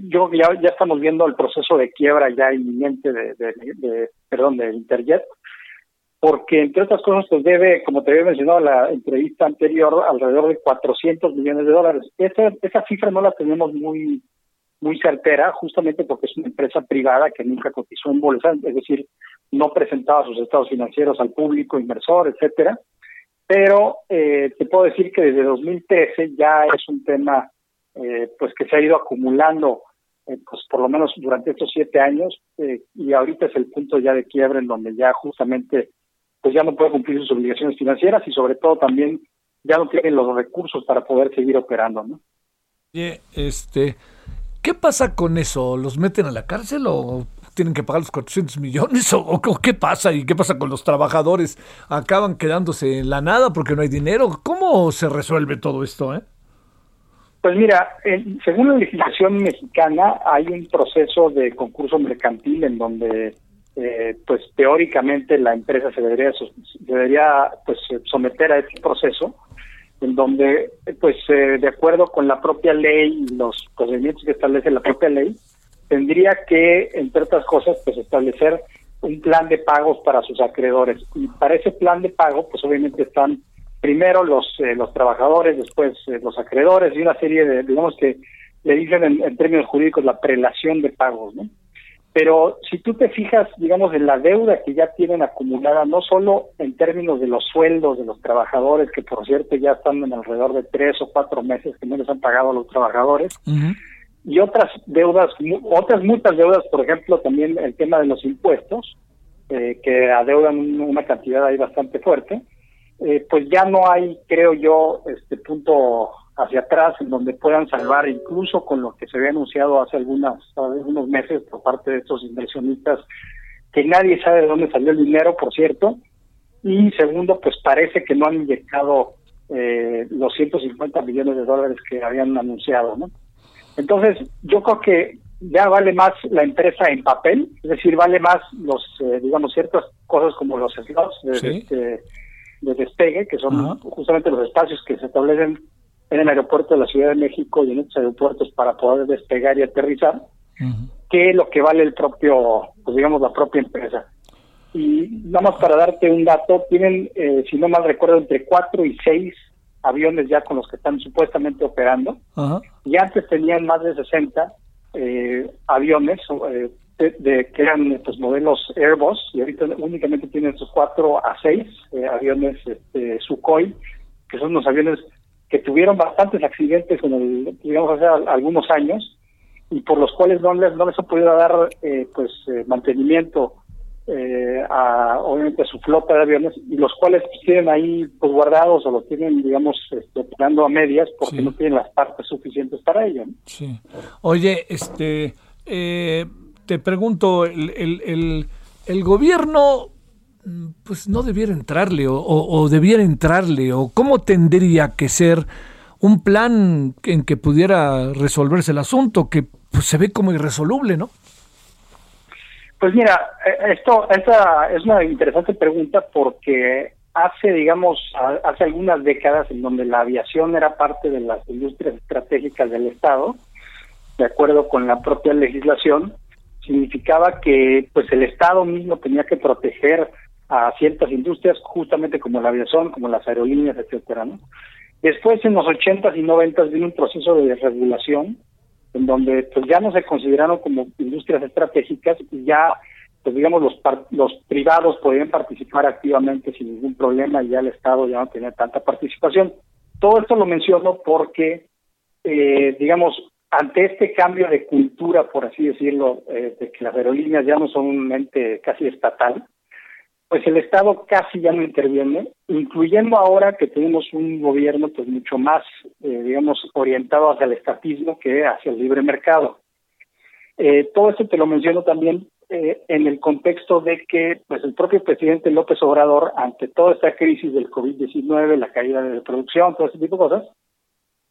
yo, ya, ya estamos viendo el proceso de quiebra ya inminente de, de perdón, de Interjet porque entre otras cosas pues debe, como te había mencionado en la entrevista anterior, alrededor de 400 millones de dólares. Esa, esa cifra no la tenemos muy muy certera, justamente porque es una empresa privada que nunca cotizó en bolsa, es decir, no presentaba sus estados financieros al público, inversor, etcétera. Pero eh, te puedo decir que desde 2013 ya es un tema eh, pues que se ha ido acumulando pues por lo menos durante estos siete años, y ahorita es el punto ya de quiebre en donde ya justamente pues ya no puede cumplir sus obligaciones financieras y sobre todo también ya no tienen los recursos para poder seguir operando, ¿no? este, ¿qué pasa con eso? ¿Los meten a la cárcel o tienen que pagar los 400 millones? ¿O, qué pasa? ¿Y qué pasa con los trabajadores? ¿Acaban quedándose en la nada porque no hay dinero? ¿Cómo se resuelve todo esto, eh? Pues mira, según la legislación mexicana hay un proceso de concurso mercantil en donde eh, pues teóricamente la empresa se debería debería pues someter a este proceso en donde pues eh, de acuerdo con la propia ley y los procedimientos que establece la propia ley tendría que entre otras cosas pues establecer un plan de pagos para sus acreedores. Y para ese plan de pago pues obviamente están primero los eh, los trabajadores después los acreedores y una serie de digamos que le dicen en, en términos jurídicos la prelación de pagos no pero si tú te fijas, digamos, en la deuda que ya tienen acumulada, no solo en términos de los sueldos de los trabajadores, que por cierto ya están en alrededor de tres o cuatro meses que no les han pagado a los trabajadores, y otras deudas, otras muchas deudas, por ejemplo, también el tema de los impuestos, eh, que adeudan una cantidad ahí bastante fuerte, eh, pues ya no hay, creo yo, este punto hacia atrás en donde puedan salvar incluso con lo que se había anunciado hace algunas algunos meses por parte de estos inversionistas que nadie sabe de dónde salió el dinero por cierto. Y segundo pues parece que no han inyectado eh, los 150 millones de dólares que habían anunciado no entonces yo creo que ya vale más la empresa en papel es decir vale más los eh, digamos ciertas cosas como los slots de, de, despegue que son justamente los espacios que se establecen en el aeropuerto de la Ciudad de México y en otros aeropuertos para poder despegar y aterrizar, que lo que vale el propio, pues digamos, la propia empresa. Y nada más para darte un dato, tienen, eh, si no mal recuerdo, entre cuatro y seis aviones ya con los que están supuestamente operando. Y antes tenían más de 60 eh, aviones eh, de, que eran pues, modelos Airbus y ahorita únicamente tienen esos cuatro a seis aviones este, Sukhoi, que son los aviones que tuvieron bastantes accidentes en el, digamos, hace algunos años y por los cuales no les, no les ha podido dar eh, pues eh, mantenimiento eh, a obviamente a su flota de aviones y los cuales tienen ahí pues guardados o los tienen digamos este, operando a medias porque no tienen las partes suficientes para ello. Sí. Oye, este te pregunto el, el, el, el gobierno pues no debiera entrarle o, debiera entrarle o cómo tendría que ser un plan en que pudiera resolverse el asunto que pues, se ve como irresoluble, ¿no? Pues mira, eh, esto esta es una interesante pregunta porque hace, digamos, hace algunas décadas en donde la aviación era parte de las industrias estratégicas del Estado, de acuerdo con la propia legislación, significaba que pues el Estado mismo tenía que proteger a ciertas industrias, justamente como la aviación, como las aerolíneas, etcétera, ¿no? Después, en los ochentas y noventas vino un proceso de regulación en donde pues ya no se consideraron como industrias estratégicas y ya, pues digamos, los, los privados podían participar activamente sin ningún problema y ya el Estado ya no tenía tanta participación. Todo esto lo menciono porque, eh, digamos, ante este cambio de cultura, por así decirlo, eh, de que las aerolíneas ya no son un ente casi estatal, pues el Estado casi ya no interviene, incluyendo ahora que tenemos un gobierno pues mucho más, eh, digamos, orientado hacia el estatismo que hacia el libre mercado. Eh, todo esto te lo menciono también eh, en el contexto de que pues el propio presidente López Obrador, ante toda esta crisis del COVID-19, la caída de la producción, todo ese tipo de cosas,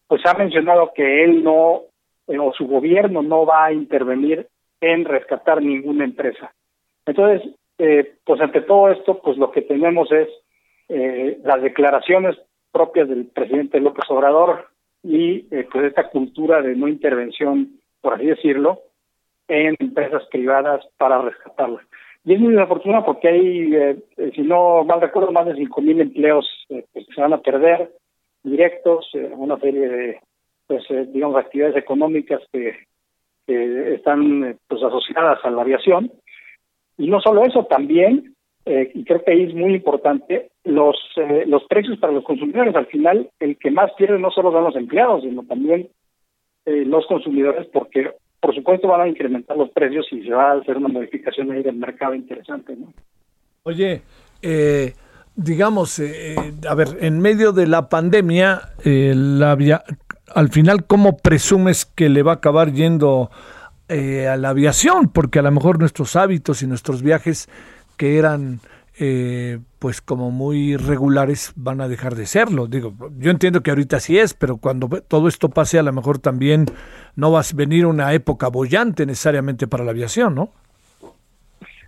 pues ha mencionado que él no, o su gobierno no va a intervenir en rescatar ninguna empresa. Entonces, eh, pues ante todo esto, pues lo que tenemos es eh, las declaraciones propias del presidente López Obrador y eh, pues esta cultura de no intervención, por así decirlo, en empresas privadas para rescatarlas. Y es muy desafortunado porque hay, si no mal recuerdo, más de cinco mil empleos pues, que se van a perder directos, una serie de, pues, digamos, actividades económicas que, que están pues asociadas a la aviación y no solo eso, también, eh, y creo que ahí es muy importante, los, eh, los precios para los consumidores. Al final, el que más pierde no solo son los empleados, sino también eh, los consumidores, porque, por supuesto van a incrementar los precios y se va a hacer una modificación ahí del mercado interesante, ¿no? Oye, eh, digamos, eh, eh, a ver, en medio de la pandemia, la al final, ¿cómo presumes que le va a acabar yendo a la aviación? Porque a lo mejor nuestros hábitos y nuestros viajes que eran pues como muy regulares van a dejar de serlo. Digo, yo entiendo que ahorita sí es, pero cuando todo esto pase a lo mejor también no va a venir una época bollante necesariamente para la aviación, ¿no?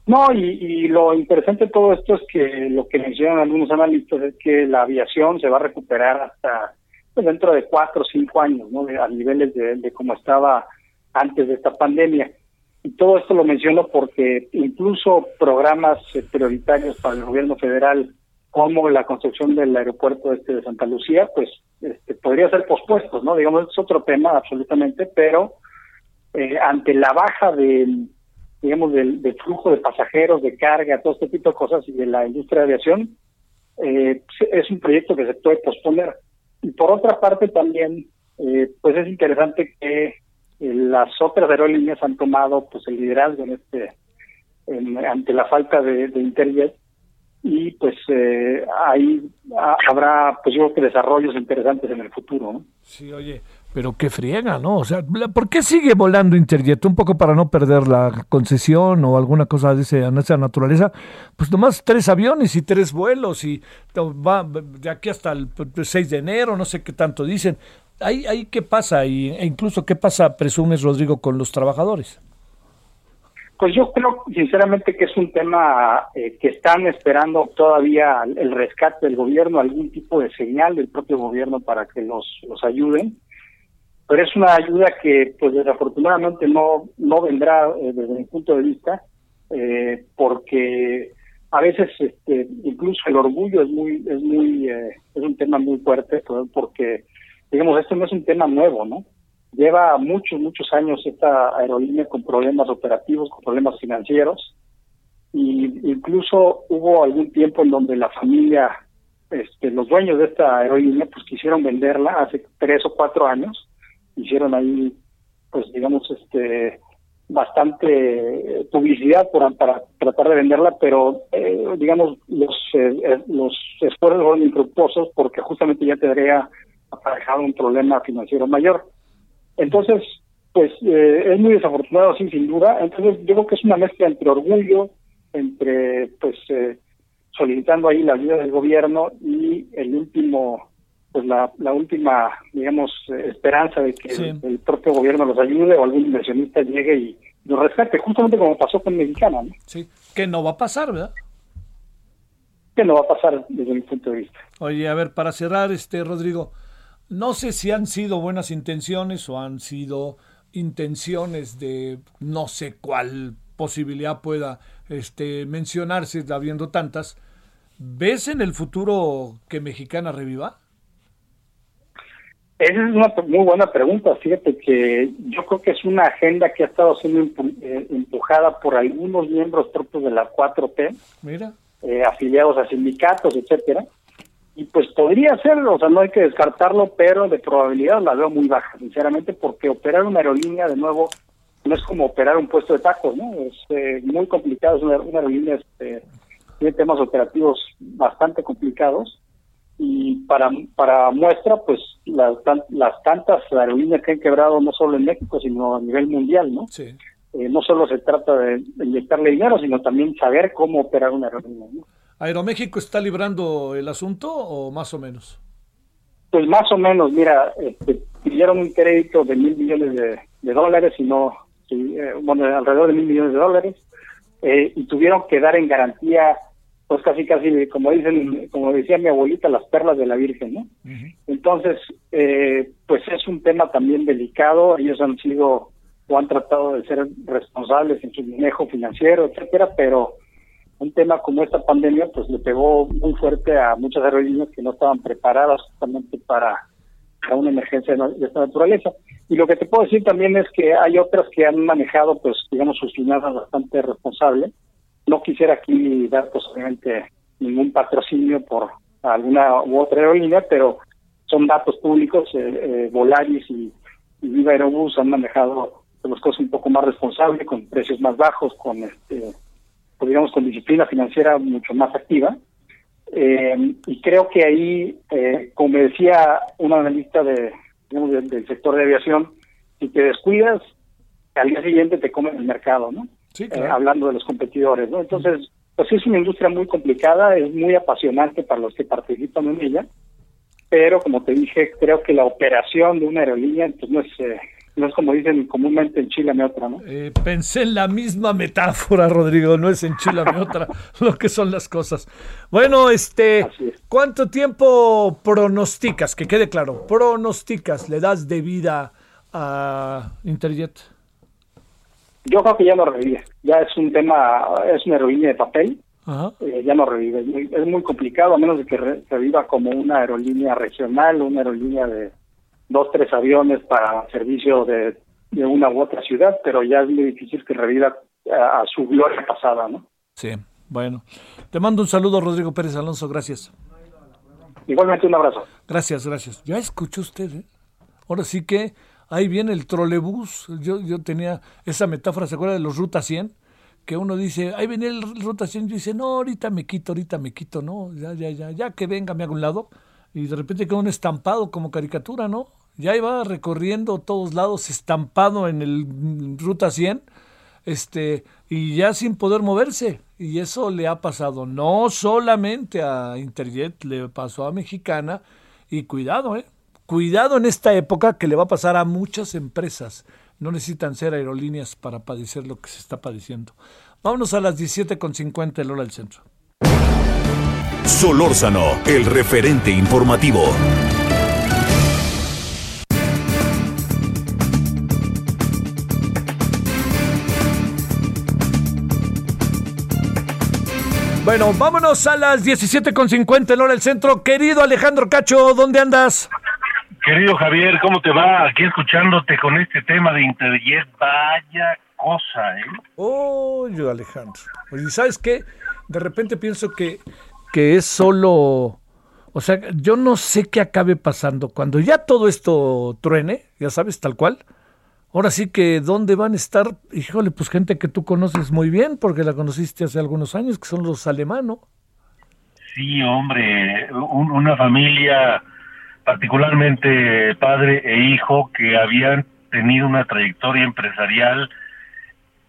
No, y, lo interesante de todo esto es que lo que mencionan algunos analistas es que la aviación se va a recuperar hasta pues, dentro de cuatro o cinco años, ¿no? a niveles de, de como estaba antes de esta pandemia. Y todo esto lo menciono porque incluso programas eh, prioritarios para el gobierno federal, como la construcción del aeropuerto este de Santa Lucía, pues este, podría ser pospuestos, ¿no? Digamos, es otro tema absolutamente, pero eh, ante la baja del, digamos, del, flujo de pasajeros, de carga, todo este tipo de cosas y de la industria de aviación, eh, es un proyecto que se puede posponer. Y por otra parte también, pues es interesante que las otras aerolíneas han tomado pues el liderazgo en este ante la falta de, de Interjet y pues eh, ahí habrá pues yo creo que desarrollos interesantes en el futuro ¿no? sí oye pero qué friega no o sea ¿por qué sigue volando Interjet un poco para no perder la concesión o alguna cosa de, esa naturaleza. Pues nomás tres aviones y tres vuelos y va de aquí hasta el 6 de enero no sé qué tanto dicen ahí, ahí qué pasa y, e incluso qué pasa, presumes, Rodrigo, con los trabajadores. Pues yo creo sinceramente que es un tema eh, que están esperando todavía el rescate del gobierno, algún tipo de señal del propio gobierno para que los, los ayuden. Pero es una ayuda que pues desafortunadamente no, no vendrá eh, desde mi punto de vista, eh, porque a veces este, incluso el orgullo es muy, es muy, es un tema muy fuerte, porque digamos, esto no es un tema nuevo, ¿no? Lleva muchos, muchos años esta aerolínea con problemas operativos, con problemas financieros, y incluso hubo algún tiempo en donde la familia, este, los dueños de esta aerolínea, pues quisieron venderla hace tres o cuatro años, hicieron ahí, pues digamos, este, bastante publicidad por, para tratar de venderla, pero eh, digamos los eh, los esfuerzos fueron infructuosos porque justamente ya tendría aparejado un problema financiero mayor. Entonces, pues eh, es muy desafortunado, sí, sin duda. Entonces, yo creo que es una mezcla entre orgullo, entre, pues, eh, solicitando ahí la ayuda del gobierno y el último, pues, la, la última, digamos, esperanza de que el, propio gobierno los ayude o algún inversionista llegue y los rescate, justamente como pasó con Mexicana, ¿no? Sí, que no va a pasar, ¿verdad? Que no va a pasar desde mi punto de vista. Oye, a ver, para cerrar, este, Rodrigo, no sé si han sido buenas intenciones o han sido intenciones de no sé cuál posibilidad pueda este, mencionarse habiendo tantas. ¿Ves en el futuro que Mexicana reviva? Esa es una muy buena pregunta. Fíjate que yo creo que es una agenda que ha estado siendo eh, empujada por algunos miembros propios de la 4T, Mira. Eh, afiliados a sindicatos, etcétera y pues podría ser, o sea, no hay que descartarlo, pero de probabilidad la veo muy baja, sinceramente, porque operar una aerolínea, de nuevo, no es como operar un puesto de tacos, ¿no? Es eh, muy complicado, es una, aerolínea, este, tiene temas operativos bastante complicados, y para, para muestra, pues las, las tantas aerolíneas que han quebrado no solo en México, sino a nivel mundial, ¿no? Sí. Eh, no solo se trata de inyectarle dinero, sino también saber cómo operar una aerolínea, ¿no? ¿Aeroméxico está librando el asunto o más o menos? Pues más o menos, mira, este, pidieron un crédito de mil millones de, dólares y no, eh, bueno, alrededor de mil millones de dólares, eh, y tuvieron que dar en garantía, pues casi, casi, como dicen, como decía mi abuelita, las perlas de la Virgen, ¿no? Entonces, eh, pues es un tema también delicado, ellos han sido o han tratado de ser responsables en su manejo financiero, etcétera, pero un tema como esta pandemia pues le pegó muy fuerte a muchas aerolíneas que no estaban preparadas justamente para, una emergencia de esta naturaleza. Y lo que te puedo decir también es que hay otras que han manejado pues digamos sus finanzas bastante responsable. No quisiera aquí dar pues, ningún patrocinio por alguna u otra aerolínea, pero son datos públicos, eh, eh Volaris y, Viva Aerobús han manejado hacer las cosas un poco más responsable, con precios más bajos, con este, pues, digamos, con disciplina financiera mucho más activa. Eh, y creo que ahí, eh, como decía un analista de, del, sector de aviación, si te descuidas, al día siguiente te comen el mercado, ¿no? Sí, eh, hablando de los competidores, ¿no? Entonces, pues es una industria muy complicada, es muy apasionante para los que participan en ella, pero como te dije, creo que la operación de una aerolínea pues no es no es como dicen comúnmente en Chile me otra, ¿no? Eh, pensé en la misma metáfora, Rodrigo, no es en Chile me otra lo que son las cosas. Bueno, este, ¿cuánto tiempo pronosticas, que quede claro, pronosticas, le das de vida a Interjet? Yo creo que ya no revive, ya es un tema, es una aerolínea de papel, eh, ya no revive, es muy, complicado, a menos de que reviva como una aerolínea regional, una aerolínea de dos, tres aviones para servicio de, una u otra ciudad, pero ya es muy difícil que reviva a, su gloria pasada, ¿no? Sí, bueno. Te mando un saludo, Rodrigo Pérez Alonso, gracias. Igualmente un abrazo. Gracias, gracias. Ya escuchó usted, ¿eh? Ahora sí que ahí viene el trolebús. Yo, yo tenía esa metáfora, ¿se acuerda de los Ruta 100? Que uno dice, ahí viene el Ruta 100 y dice, no, ahorita me quito, ahorita me quito, no, ya, ya, ya, ya que venga, me hago un lado. Y de repente queda un estampado como caricatura, ¿no? Ya iba recorriendo todos lados, estampado en el Ruta 100, este, y ya sin poder moverse. Y eso le ha pasado no solamente a Interjet, le pasó a Mexicana, y cuidado, ¿eh? Cuidado en esta época que le va a pasar a muchas empresas. No necesitan ser aerolíneas para padecer lo que se está padeciendo. Vámonos a las 17.50 el hora del centro. Solórzano, el referente informativo. Bueno, vámonos a las 17.50 en hora del centro. Querido Alejandro Cacho, ¿dónde andas? Querido Javier, ¿cómo te va? Aquí escuchándote con este tema de Interjet. Vaya cosa, ¿eh? Oye, Alejandro. Oye, ¿sabes qué? De repente pienso que, que es solo... O sea, yo no sé qué acabe pasando. Cuando ya todo esto truene, ya sabes, tal cual, Ahora sí que, ¿dónde van a estar? Híjole, pues gente que tú conoces muy bien, porque la conociste hace algunos años, que son los alemanos. Sí, hombre, una familia, particularmente padre e hijo, que habían tenido una trayectoria empresarial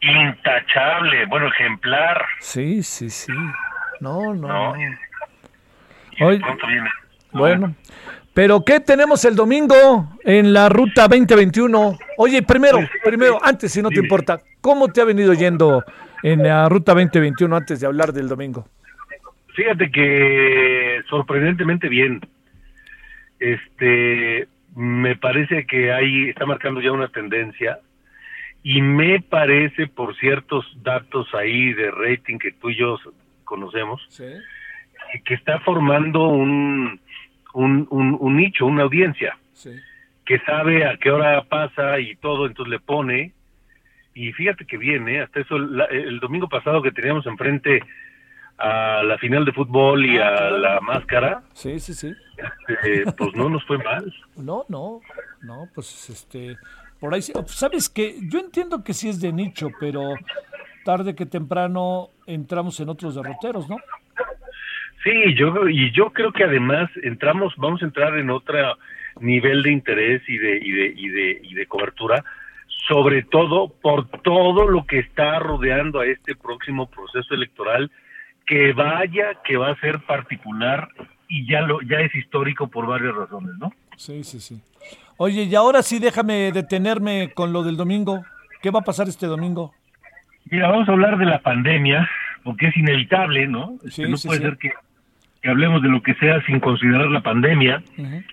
intachable, bueno, ejemplar. Sí, sí, sí. No, no. Hoy, bueno, pero ¿qué tenemos el domingo en la ruta 2021? Oye, primero, primero, antes, si no te importa, ¿cómo te ha venido yendo en la ruta 2021 antes de hablar del domingo? Fíjate que sorprendentemente bien. Este, me parece que ahí está marcando ya una tendencia y me parece por ciertos datos ahí de rating que tú y yo conocemos, que está formando un un, un, nicho, una audiencia, que sabe a qué hora pasa y todo, entonces le pone. Y fíjate que viene, hasta eso, el domingo pasado que teníamos enfrente a la final de fútbol y ah, a la máscara. Sí, sí, sí. Este, pues no nos fue mal. No, no, no, pues este, por ahí, sabes que yo entiendo que sí es de nicho, pero tarde que temprano entramos en otros derroteros, ¿no? Sí, yo y yo creo que además entramos, vamos a entrar en otro nivel de interés y de y de y de, y de cobertura, sobre todo por todo lo que está rodeando a este próximo proceso electoral, que vaya que va a ser particular y ya lo ya es histórico por varias razones, ¿no? Sí, sí, sí. Oye, y ahora sí déjame detenerme con lo del domingo. ¿Qué va a pasar este domingo? Mira, vamos a hablar de la pandemia, porque es inevitable, ¿no? Sí, no sí, puede sí. ser que que hablemos de lo que sea sin considerar la pandemia.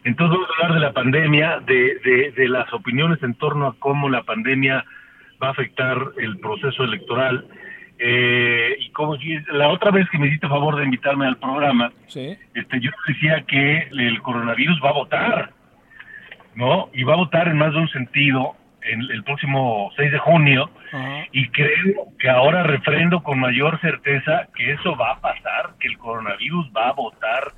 Entonces vamos a hablar de la pandemia, de, de, las opiniones en torno a cómo la pandemia va a afectar el proceso electoral. Eh, y como la otra vez que me hiciste favor de invitarme al programa, este, yo decía que el coronavirus va a votar, ¿no? Y va a votar en más de un sentido en el próximo 6 de junio y creo que ahora refrendo con mayor certeza que eso va a pasar, que el coronavirus va a votar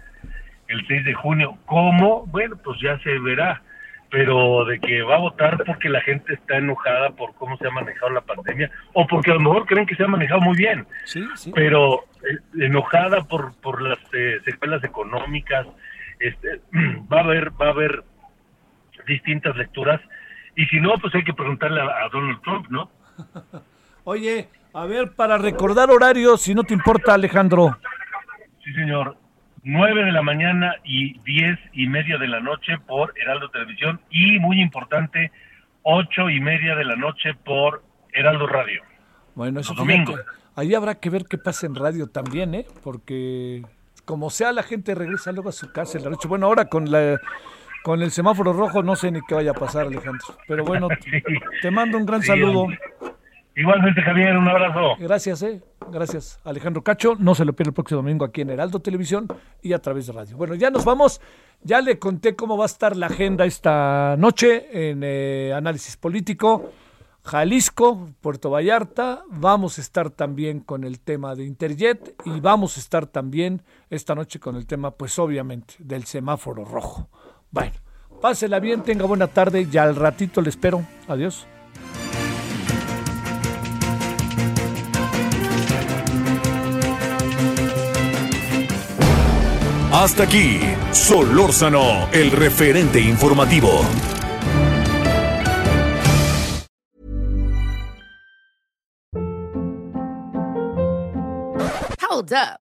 el 6 de junio. ¿Cómo? Bueno, pues ya se verá. pero de que va a votar porque la gente está enojada por cómo se ha manejado la pandemia o porque a lo mejor creen que se ha manejado muy bien, sí, sí. pero eh, enojada por por las eh, secuelas económicas, este, va a haber va a haber distintas lecturas y si no pues hay que preguntarle a, Donald Trump, ¿no? Oye, a ver para recordar horarios, si no te importa, Alejandro. Sí, señor. 9 de la mañana y 10 y media de la noche por Heraldo Televisión y muy importante, 8 y media de la noche por Heraldo Radio. Bueno, eso domingo. Ahí habrá que ver qué pasa en radio también, ¿eh? Porque como sea la gente regresa luego a su casa la noche. Bueno, ahora con la con el semáforo rojo no sé ni qué vaya a pasar, Alejandro. Pero bueno, te, mando un gran saludo. Igualmente, Javier, un abrazo. Gracias, eh. Gracias, Alejandro Cacho. No se lo pierda el próximo domingo aquí en Heraldo Televisión y a través de radio. Bueno, ya nos vamos. Ya le conté cómo va a estar la agenda esta noche en eh, análisis político. Jalisco, Puerto Vallarta, vamos a estar también con el tema de Interjet y vamos a estar también esta noche con el tema, pues obviamente, del semáforo rojo. Bueno, pásela bien, tenga buena tarde, ya al ratito le espero. Adiós. Hasta aquí, Solórzano, el referente informativo. Hold up.